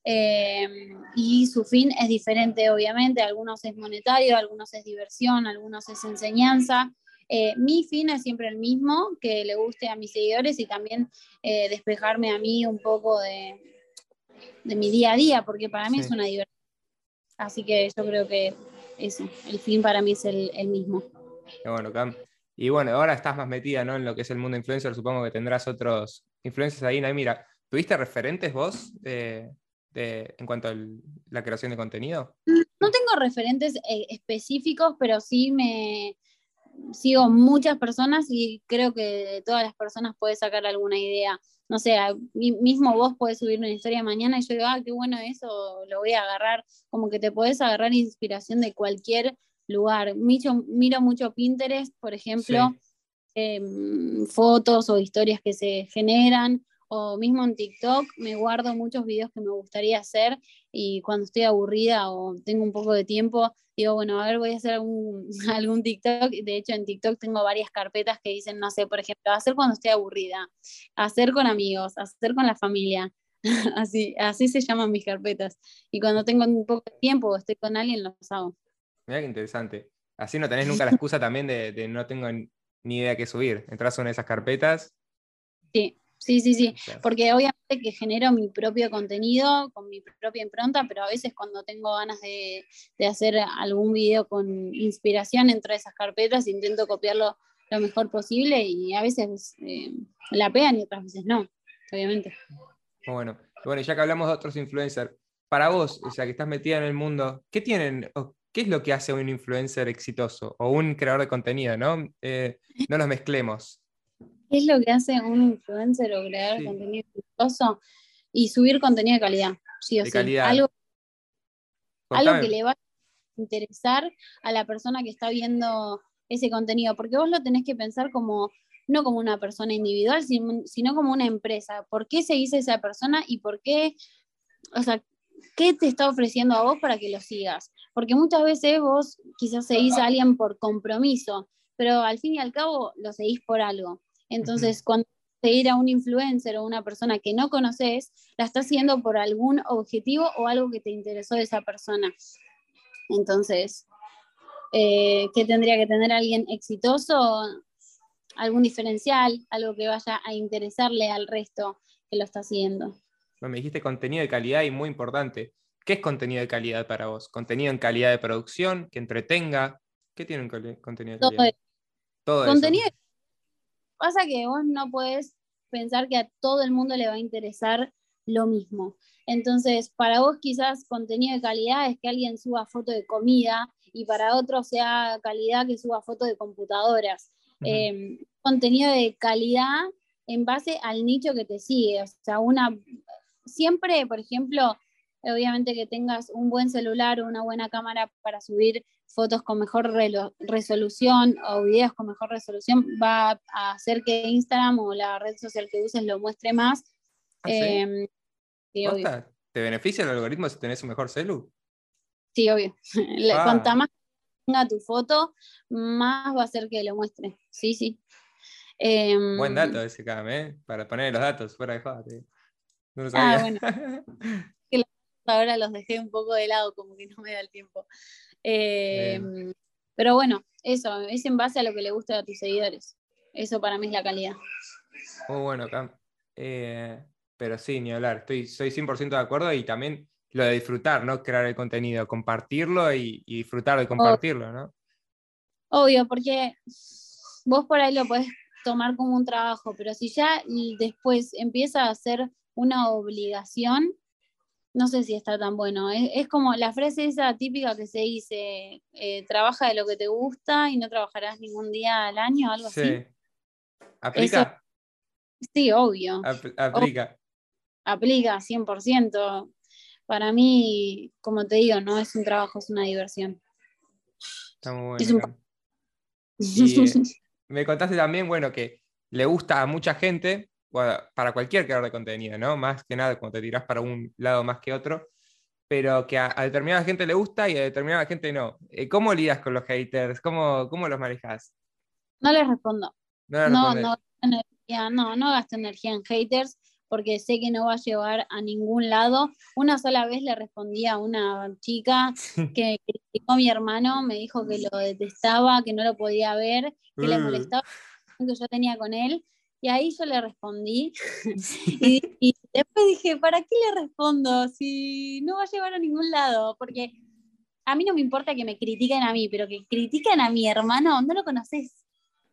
Eh, y su fin es diferente, obviamente. Algunos es monetario, algunos es diversión, algunos es enseñanza. Eh, mi fin es siempre el mismo, que le guste a mis seguidores y también despejarme a mí un poco de, mi día a día, porque para mí es una diversión. Así que yo creo que eso, el fin para mí es el, mismo. bueno, Cam. Y bueno, ahora estás más metida en lo que es el mundo influencer, supongo que tendrás otros influencers ahí. ¿no? Mira, ¿tuviste referentes vos en cuanto a la creación de contenido? No tengo referentes eh, específicos, pero sí me, sigo muchas personas y creo que de todas las personas puedes sacar alguna idea. No sé, mismo vos podés subir una historia mañana y yo digo, ah, qué bueno eso, lo voy a agarrar. Como que te podés agarrar inspiración de cualquier lugar. Miro, miro mucho Pinterest, por ejemplo, em, fotos o historias que se generan o mismo en TikTok me guardo muchos videos que me gustaría hacer y cuando estoy aburrida o tengo un poco de tiempo, digo, bueno, a ver, voy a hacer algún, algún TikTok. De hecho, en TikTok tengo varias carpetas que dicen, no sé, por ejemplo, hacer cuando estoy aburrida, hacer con amigos, hacer con la familia. así, así se llaman mis carpetas. Y cuando tengo un poco de tiempo o estoy con alguien, los hago. Mira qué interesante. Así no tenés nunca la excusa también de, de no tengo ni idea qué subir. Entras en esas carpetas. Sí, Sí, sí, sí, porque obviamente que genero mi propio contenido con mi propia impronta, pero a veces cuando tengo ganas de, hacer algún video con inspiración entro a esas carpetas, intento copiarlo lo mejor posible y a veces eh, la pegan y otras veces no, obviamente. Bueno, bueno, ya que hablamos de otros influencers, para vos, o sea, que estás metida en el mundo, ¿qué tienen, qué es lo que hace un influencer exitoso o un creador de contenido, no? Eh, no nos mezclemos. ¿Qué es lo que hace un influencer o crear contenido exitoso? Y subir contenido de calidad, sí o sí. Algo, algo que le va a interesar a la persona que está viendo ese contenido, porque vos lo tenés que pensar como no como una persona individual, sino como una empresa. ¿Por qué se dice esa persona y por qué, o sea, qué te está ofreciendo a vos para que lo sigas? porque muchas veces vos quizás seguís a alguien por compromiso, pero al fin y al cabo lo seguís por algo. Entonces, cuando seguir a un influencer o una persona que no conoces, la estás haciendo por algún objetivo o algo que te interesó de esa persona. Entonces, eh, ¿qué tendría que tener alguien exitoso? Algún diferencial, algo que vaya a interesarle al resto que lo está haciendo. me dijiste contenido de calidad y muy importante. ¿Qué es contenido de calidad para vos? ¿Contenido en calidad de producción, que entretenga? ¿Qué tiene un contenido de calidad? Todo, contenido Pasa que vos no puedes pensar que a todo el mundo le va a interesar lo mismo. Entonces, para vos quizás contenido de calidad es que alguien suba foto de comida y para otro sea calidad que suba foto de computadoras. Em, contenido de calidad en base al nicho que te sigue. O sea, una, siempre, por ejemplo, obviamente que tengas un buen celular o una buena cámara para subir fotos con mejor resolución o videos con mejor resolución, va a hacer que Instagram o la red social que uses lo muestre más. ¿Ah, em, ¿Te beneficia el algoritmo si tenés un mejor celu? Sí, obvio. Ah. Cuanta más tenga tu foto, más va a hacer que lo muestre. Sí, sí. Buen em, dato ese, Cam, ¿eh? Para poner los datos fuera de juego. No lo sabía. Ah, bueno. ahora los dejé un poco de lado, como que no me da el tiempo. Em, pero bueno, eso, es en base a lo que le gusta a tus seguidores. Eso para mí es la calidad. Muy bueno, Cam. Eh, pero sí, ni hablar, estoy, soy 100% de acuerdo y también lo de disfrutar, ¿no? Crear el contenido, compartirlo y, disfrutar de compartirlo, ¿no? Obvio, porque vos por ahí lo podés tomar como un trabajo, pero si ya después empieza a ser una obligación, no sé si está tan bueno. Es, como la frase esa típica que se dice, eh, trabaja de lo que te gusta y no trabajarás ningún día al año, algo sí. así. ¿Aplica? sí, obvio. aplica. aplica, 100%. Para mí, como te digo, no es un trabajo, es una diversión. Está muy bueno. Eh, me contaste también, bueno, que le gusta a mucha gente para cualquier creador de contenido, ¿no? Más que nada cuando te tiras para un lado más que otro, pero que a, determinada gente le gusta y a determinada gente no. Eh, ¿Cómo lidas con los haters? ¿Cómo, cómo los manejas? No les respondo. No, no, no, energía, no, no gasto energía en haters porque sé que no va a llevar a ningún lado. Una sola vez le respondí a una chica que criticó a mi hermano, me dijo que lo detestaba, que no lo podía ver, que le uh. molestaba que yo tenía con él. Y ahí yo le respondí. y, después dije, ¿para qué le respondo si no va a llevar a ningún lado? Porque a mí no me importa que me critiquen a mí, pero que critiquen a mi hermano, no lo conoces.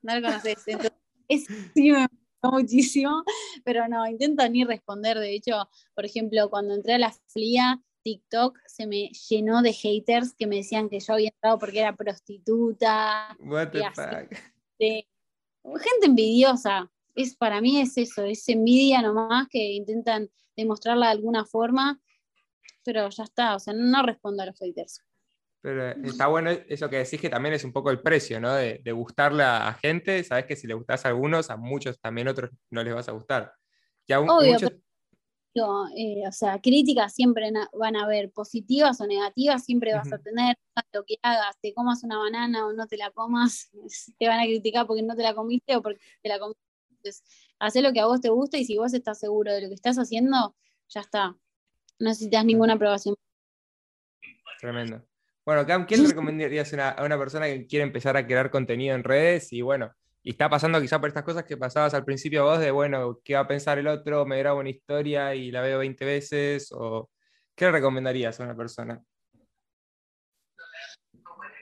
No lo conoces. Entonces, eso sí me muchísimo, pero no, intento ni responder. De hecho, por ejemplo, cuando entré a la FLIA, TikTok se me llenó de haters que me decían que yo había entrado porque era prostituta. What the fuck? gente envidiosa, es para mí es eso, es envidia nomás que intentan demostrarla de alguna forma, pero ya está, o sea, no respondo a los haters. Pero está bueno eso que decís que también es un poco el precio, ¿no? De, gustarle a gente, sabes que si le gustas a algunos, a muchos también otros no les vas a gustar. Obvio, eh, o sea, críticas siempre van a haber, positivas o negativas, siempre vas a tener, lo que hagas, te comas una banana o no te la comas, te van a criticar porque no te la comiste o porque te la comiste entonces, haz lo que a vos te gusta y si vos estás seguro de lo que estás haciendo, ya está. No necesitas ninguna aprobación. Tremendo. Bueno, Cam, ¿qué le recomendarías a una persona que quiere empezar a crear contenido en redes y bueno, y está pasando quizá por estas cosas que pasabas al principio vos de, bueno, ¿qué va a pensar el otro? ¿Me grabo una historia y la veo 20 veces? ¿O qué le recomendarías a una persona?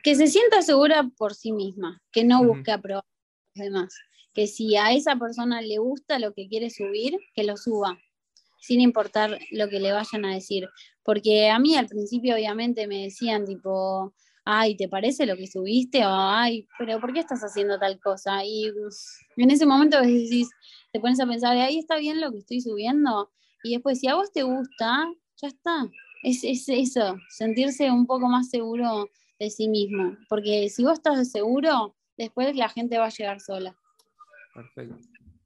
Que se sienta segura por sí misma, que no busque aprobar a los demás que si a esa persona le gusta lo que quiere subir, que lo suba, sin importar lo que le vayan a decir. Porque a mí al principio obviamente me decían tipo, ay, ¿te parece lo que subiste? O ay, pero ¿por qué estás haciendo tal cosa? Y en ese momento decís, te pones a pensar, ahí está bien lo que estoy subiendo. Y después, si a vos te gusta, ya está. Es, es eso, sentirse un poco más seguro de sí mismo. Porque si vos estás seguro, después la gente va a llegar sola. Perfecto.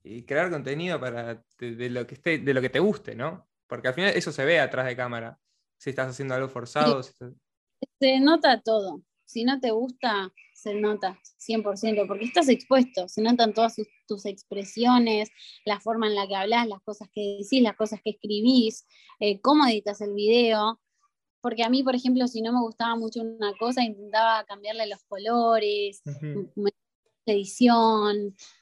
Y crear contenido para de, lo que esté, de lo que te guste, ¿no? Porque al final eso se ve atrás de cámara. Si estás haciendo algo forzado. Se nota todo. Si no te gusta, se nota 100%, porque estás expuesto, se notan todas tus expresiones, la forma en la que hablas, las cosas que decís, las cosas que escribís, eh, cómo editas el video. Porque a mí, por ejemplo, si no me gustaba mucho una cosa, intentaba cambiarle los colores, edición, para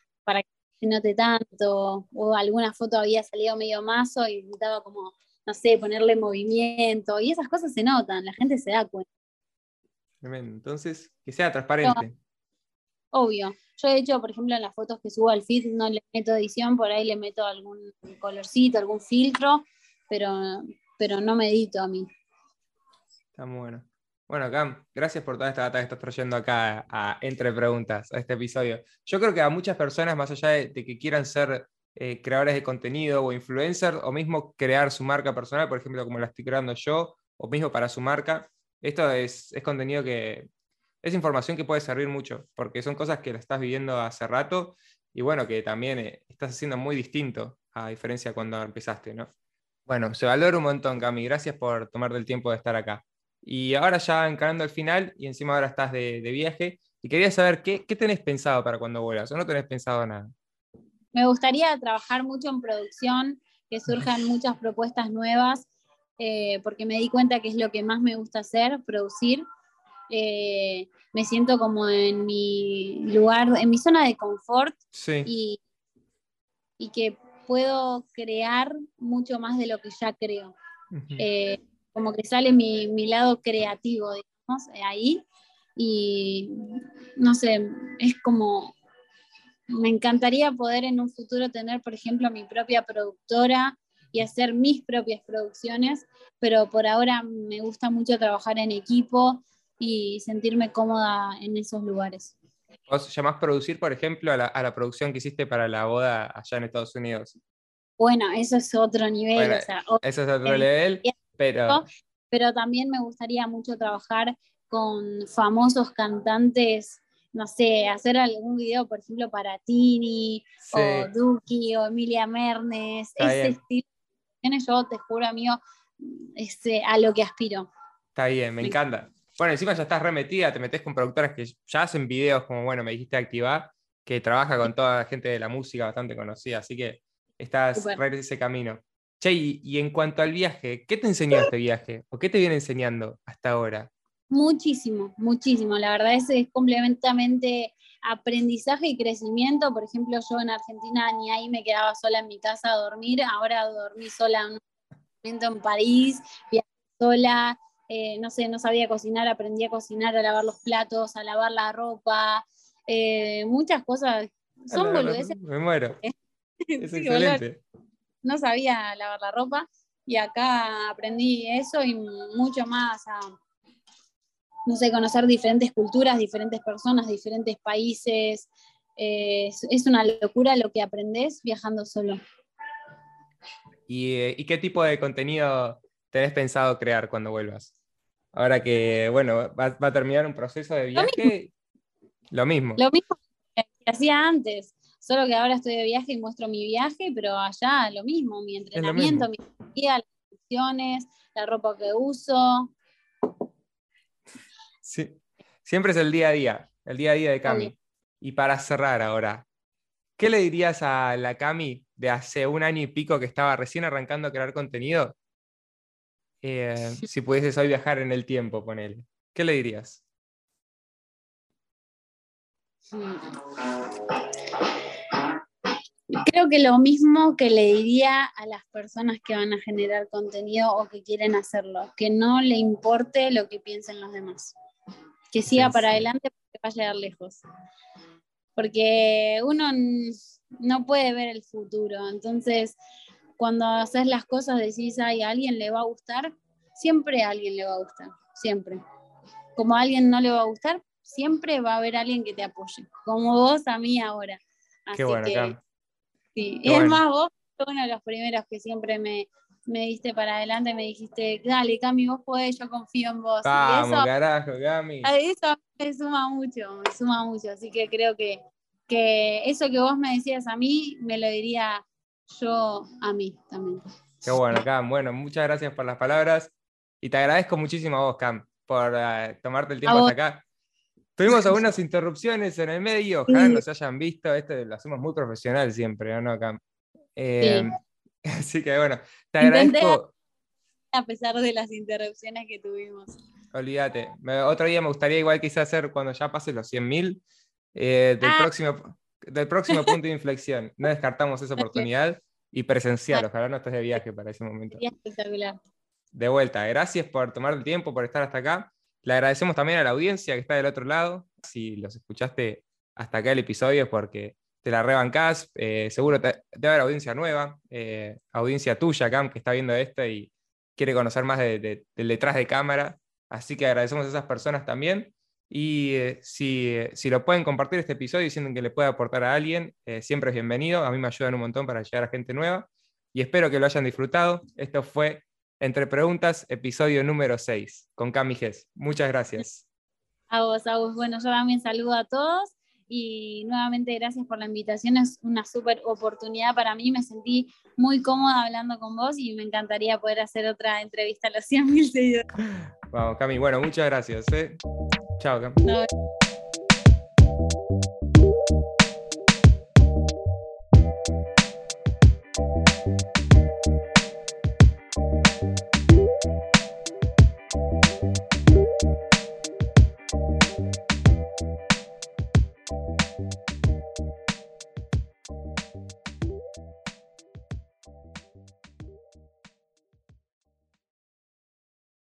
que se note tanto, o alguna foto había salido medio mazo y intentaba como, no sé, ponerle movimiento, y esas cosas se notan, la gente se da cuenta. Entonces, que sea transparente. obvio. Yo de hecho, por ejemplo, en las fotos que subo al feed no le meto edición, por ahí le meto algún colorcito, algún filtro, pero, pero no me edito a mí. Está muy bueno. Bueno, Cam, gracias por toda esta data que estás trayendo acá a, Entre Preguntas, a este episodio. Yo creo que a muchas personas, más allá de, que quieran ser eh, creadores de contenido o influencers, o mismo crear su marca personal, por ejemplo, como la estoy creando yo, o mismo para su marca, esto es, contenido que es información que puede servir mucho, porque son cosas que la estás viviendo hace rato y bueno, que también eh, estás haciendo muy distinto a diferencia de cuando empezaste, ¿no? Bueno, se valora un montón, Cami. Gracias por tomarte el tiempo de estar acá. Y ahora ya encarando el final y encima ahora estás de, viaje y quería saber qué, qué, tenés pensado para cuando vuelas o no tenés pensado nada. Me gustaría trabajar mucho en producción, que surjan muchas propuestas nuevas, eh, porque me di cuenta que es lo que más me gusta hacer, producir. Eh, me siento como en mi lugar, en mi zona de confort y, y, que puedo crear mucho más de lo que ya creo como que sale mi, mi lado creativo, digamos, ahí. Y no sé, es como, me encantaría poder en un futuro tener, por ejemplo, mi propia productora y hacer mis propias producciones, pero por ahora me gusta mucho trabajar en equipo y sentirme cómoda en esos lugares. ¿Vos llamás producir, por ejemplo, a la, a la, producción que hiciste para la boda allá en Estados Unidos? Bueno, eso es otro nivel. eso es otro nivel. Pero... también me gustaría mucho trabajar con famosos cantantes, no sé, hacer algún video, por ejemplo, para Tini, o Duki, o Emilia Mernes, ese estilo. Yo te juro, amigo, este, a lo que aspiro. Está bien, me, encanta. Bueno, encima ya estás remetida, te metes con productoras que ya hacen videos, como bueno, me dijiste activar, que trabaja con toda la gente de la música bastante conocida, así que estás en ese camino. Che, y, en cuanto al viaje, ¿qué te enseñó este viaje? ¿O qué te viene enseñando hasta ahora? Muchísimo, muchísimo. La verdad es, es complementamente aprendizaje y crecimiento. Por ejemplo, yo en Argentina ni ahí me quedaba sola en mi casa a dormir. Ahora dormí sola en un momento en París, viajé sola. Eh, no sé, no sabía cocinar, aprendí a cocinar, a lavar los platos, a lavar la ropa. Eh, muchas cosas. Son boludeces. Me muero. Es excelente no sabía lavar la ropa y acá aprendí eso y mucho más a, no sé, conocer diferentes culturas, diferentes personas, diferentes países. Eh, es, una locura lo que aprendes viajando solo. Eh, ¿Y, qué tipo de contenido tenés pensado crear cuando vuelvas? Ahora que, bueno, va, a terminar un proceso de viaje, lo mismo. Lo mismo que hacía antes. Solo que ahora estoy de viaje y muestro mi viaje, pero allá lo mismo, mi entrenamiento, mi vida, las funciones, la ropa que uso. Sí. Siempre es el día a día, el día a día de Cami. Y para cerrar ahora, ¿qué le dirías a la Cami de hace un año y pico que estaba recién arrancando a crear contenido? Eh, si pudieses hoy viajar en el tiempo, ponele. ¿Qué le dirías? Creo que lo mismo que le diría a las personas que van a generar contenido o que quieren hacerlo, que no le importe lo que piensen los demás, que siga para adelante porque va a llegar lejos. Porque uno no puede ver el futuro, entonces cuando haces las cosas decís, ay, a alguien le va a gustar, siempre a alguien le va a gustar, siempre. Como a alguien no le va a gustar, siempre va a haber alguien que te apoye, como vos a mí ahora. Qué bueno, que, Sí, y es más, vos uno de los primeros que siempre me, me diste para adelante, me dijiste, dale, Cami, vos podés, yo confío en vos. Vamos, eso, carajo, Cami. Eso me suma mucho, me suma mucho, así que creo que, que eso que vos me decías a mí, me lo diría yo a mí también. Qué bueno, Cam. Bueno, muchas gracias por las palabras y te agradezco muchísimo a vos, Cam, por eh, tomarte el tiempo hasta acá. Tuvimos algunas interrupciones en el medio, ojalá no se hayan visto, esto lo hacemos muy profesional siempre, ¿no? Acá. Eh, así que bueno, te agradezco. A pesar de las interrupciones que tuvimos. Olvídate. Otro día me gustaría igual quizás hacer cuando ya pase los 100.000 eh, del, ah. próximo, del próximo punto de inflexión. No descartamos esa oportunidad y presencial. Ojalá no estés de viaje para ese momento. Espectacular. De vuelta, gracias por tomar el tiempo, por estar hasta acá. Le agradecemos también a la audiencia que está del otro lado. Si los escuchaste hasta acá el episodio porque te la rebancás, eh, seguro te, debe haber audiencia nueva, eh, audiencia tuya, Cam, que está viendo esto y quiere conocer más del detrás de cámara. Así que agradecemos a esas personas también. Y eh, si, si, lo pueden compartir este episodio diciendo que le puede aportar a alguien, siempre es bienvenido. A mí me ayudan un montón para llegar a gente nueva. Y espero que lo hayan disfrutado. Esto fue Entre Preguntas, episodio número 6, con Cami Gess. Muchas gracias. A vos, a vos. Bueno, yo también saludo a todos y nuevamente gracias por la invitación, es una súper oportunidad para mí, me sentí muy cómoda hablando con vos y me encantaría poder hacer otra entrevista a los 100.000 seguidores. Vamos, Cami, bueno, muchas gracias. ¿eh? Chao, Cami.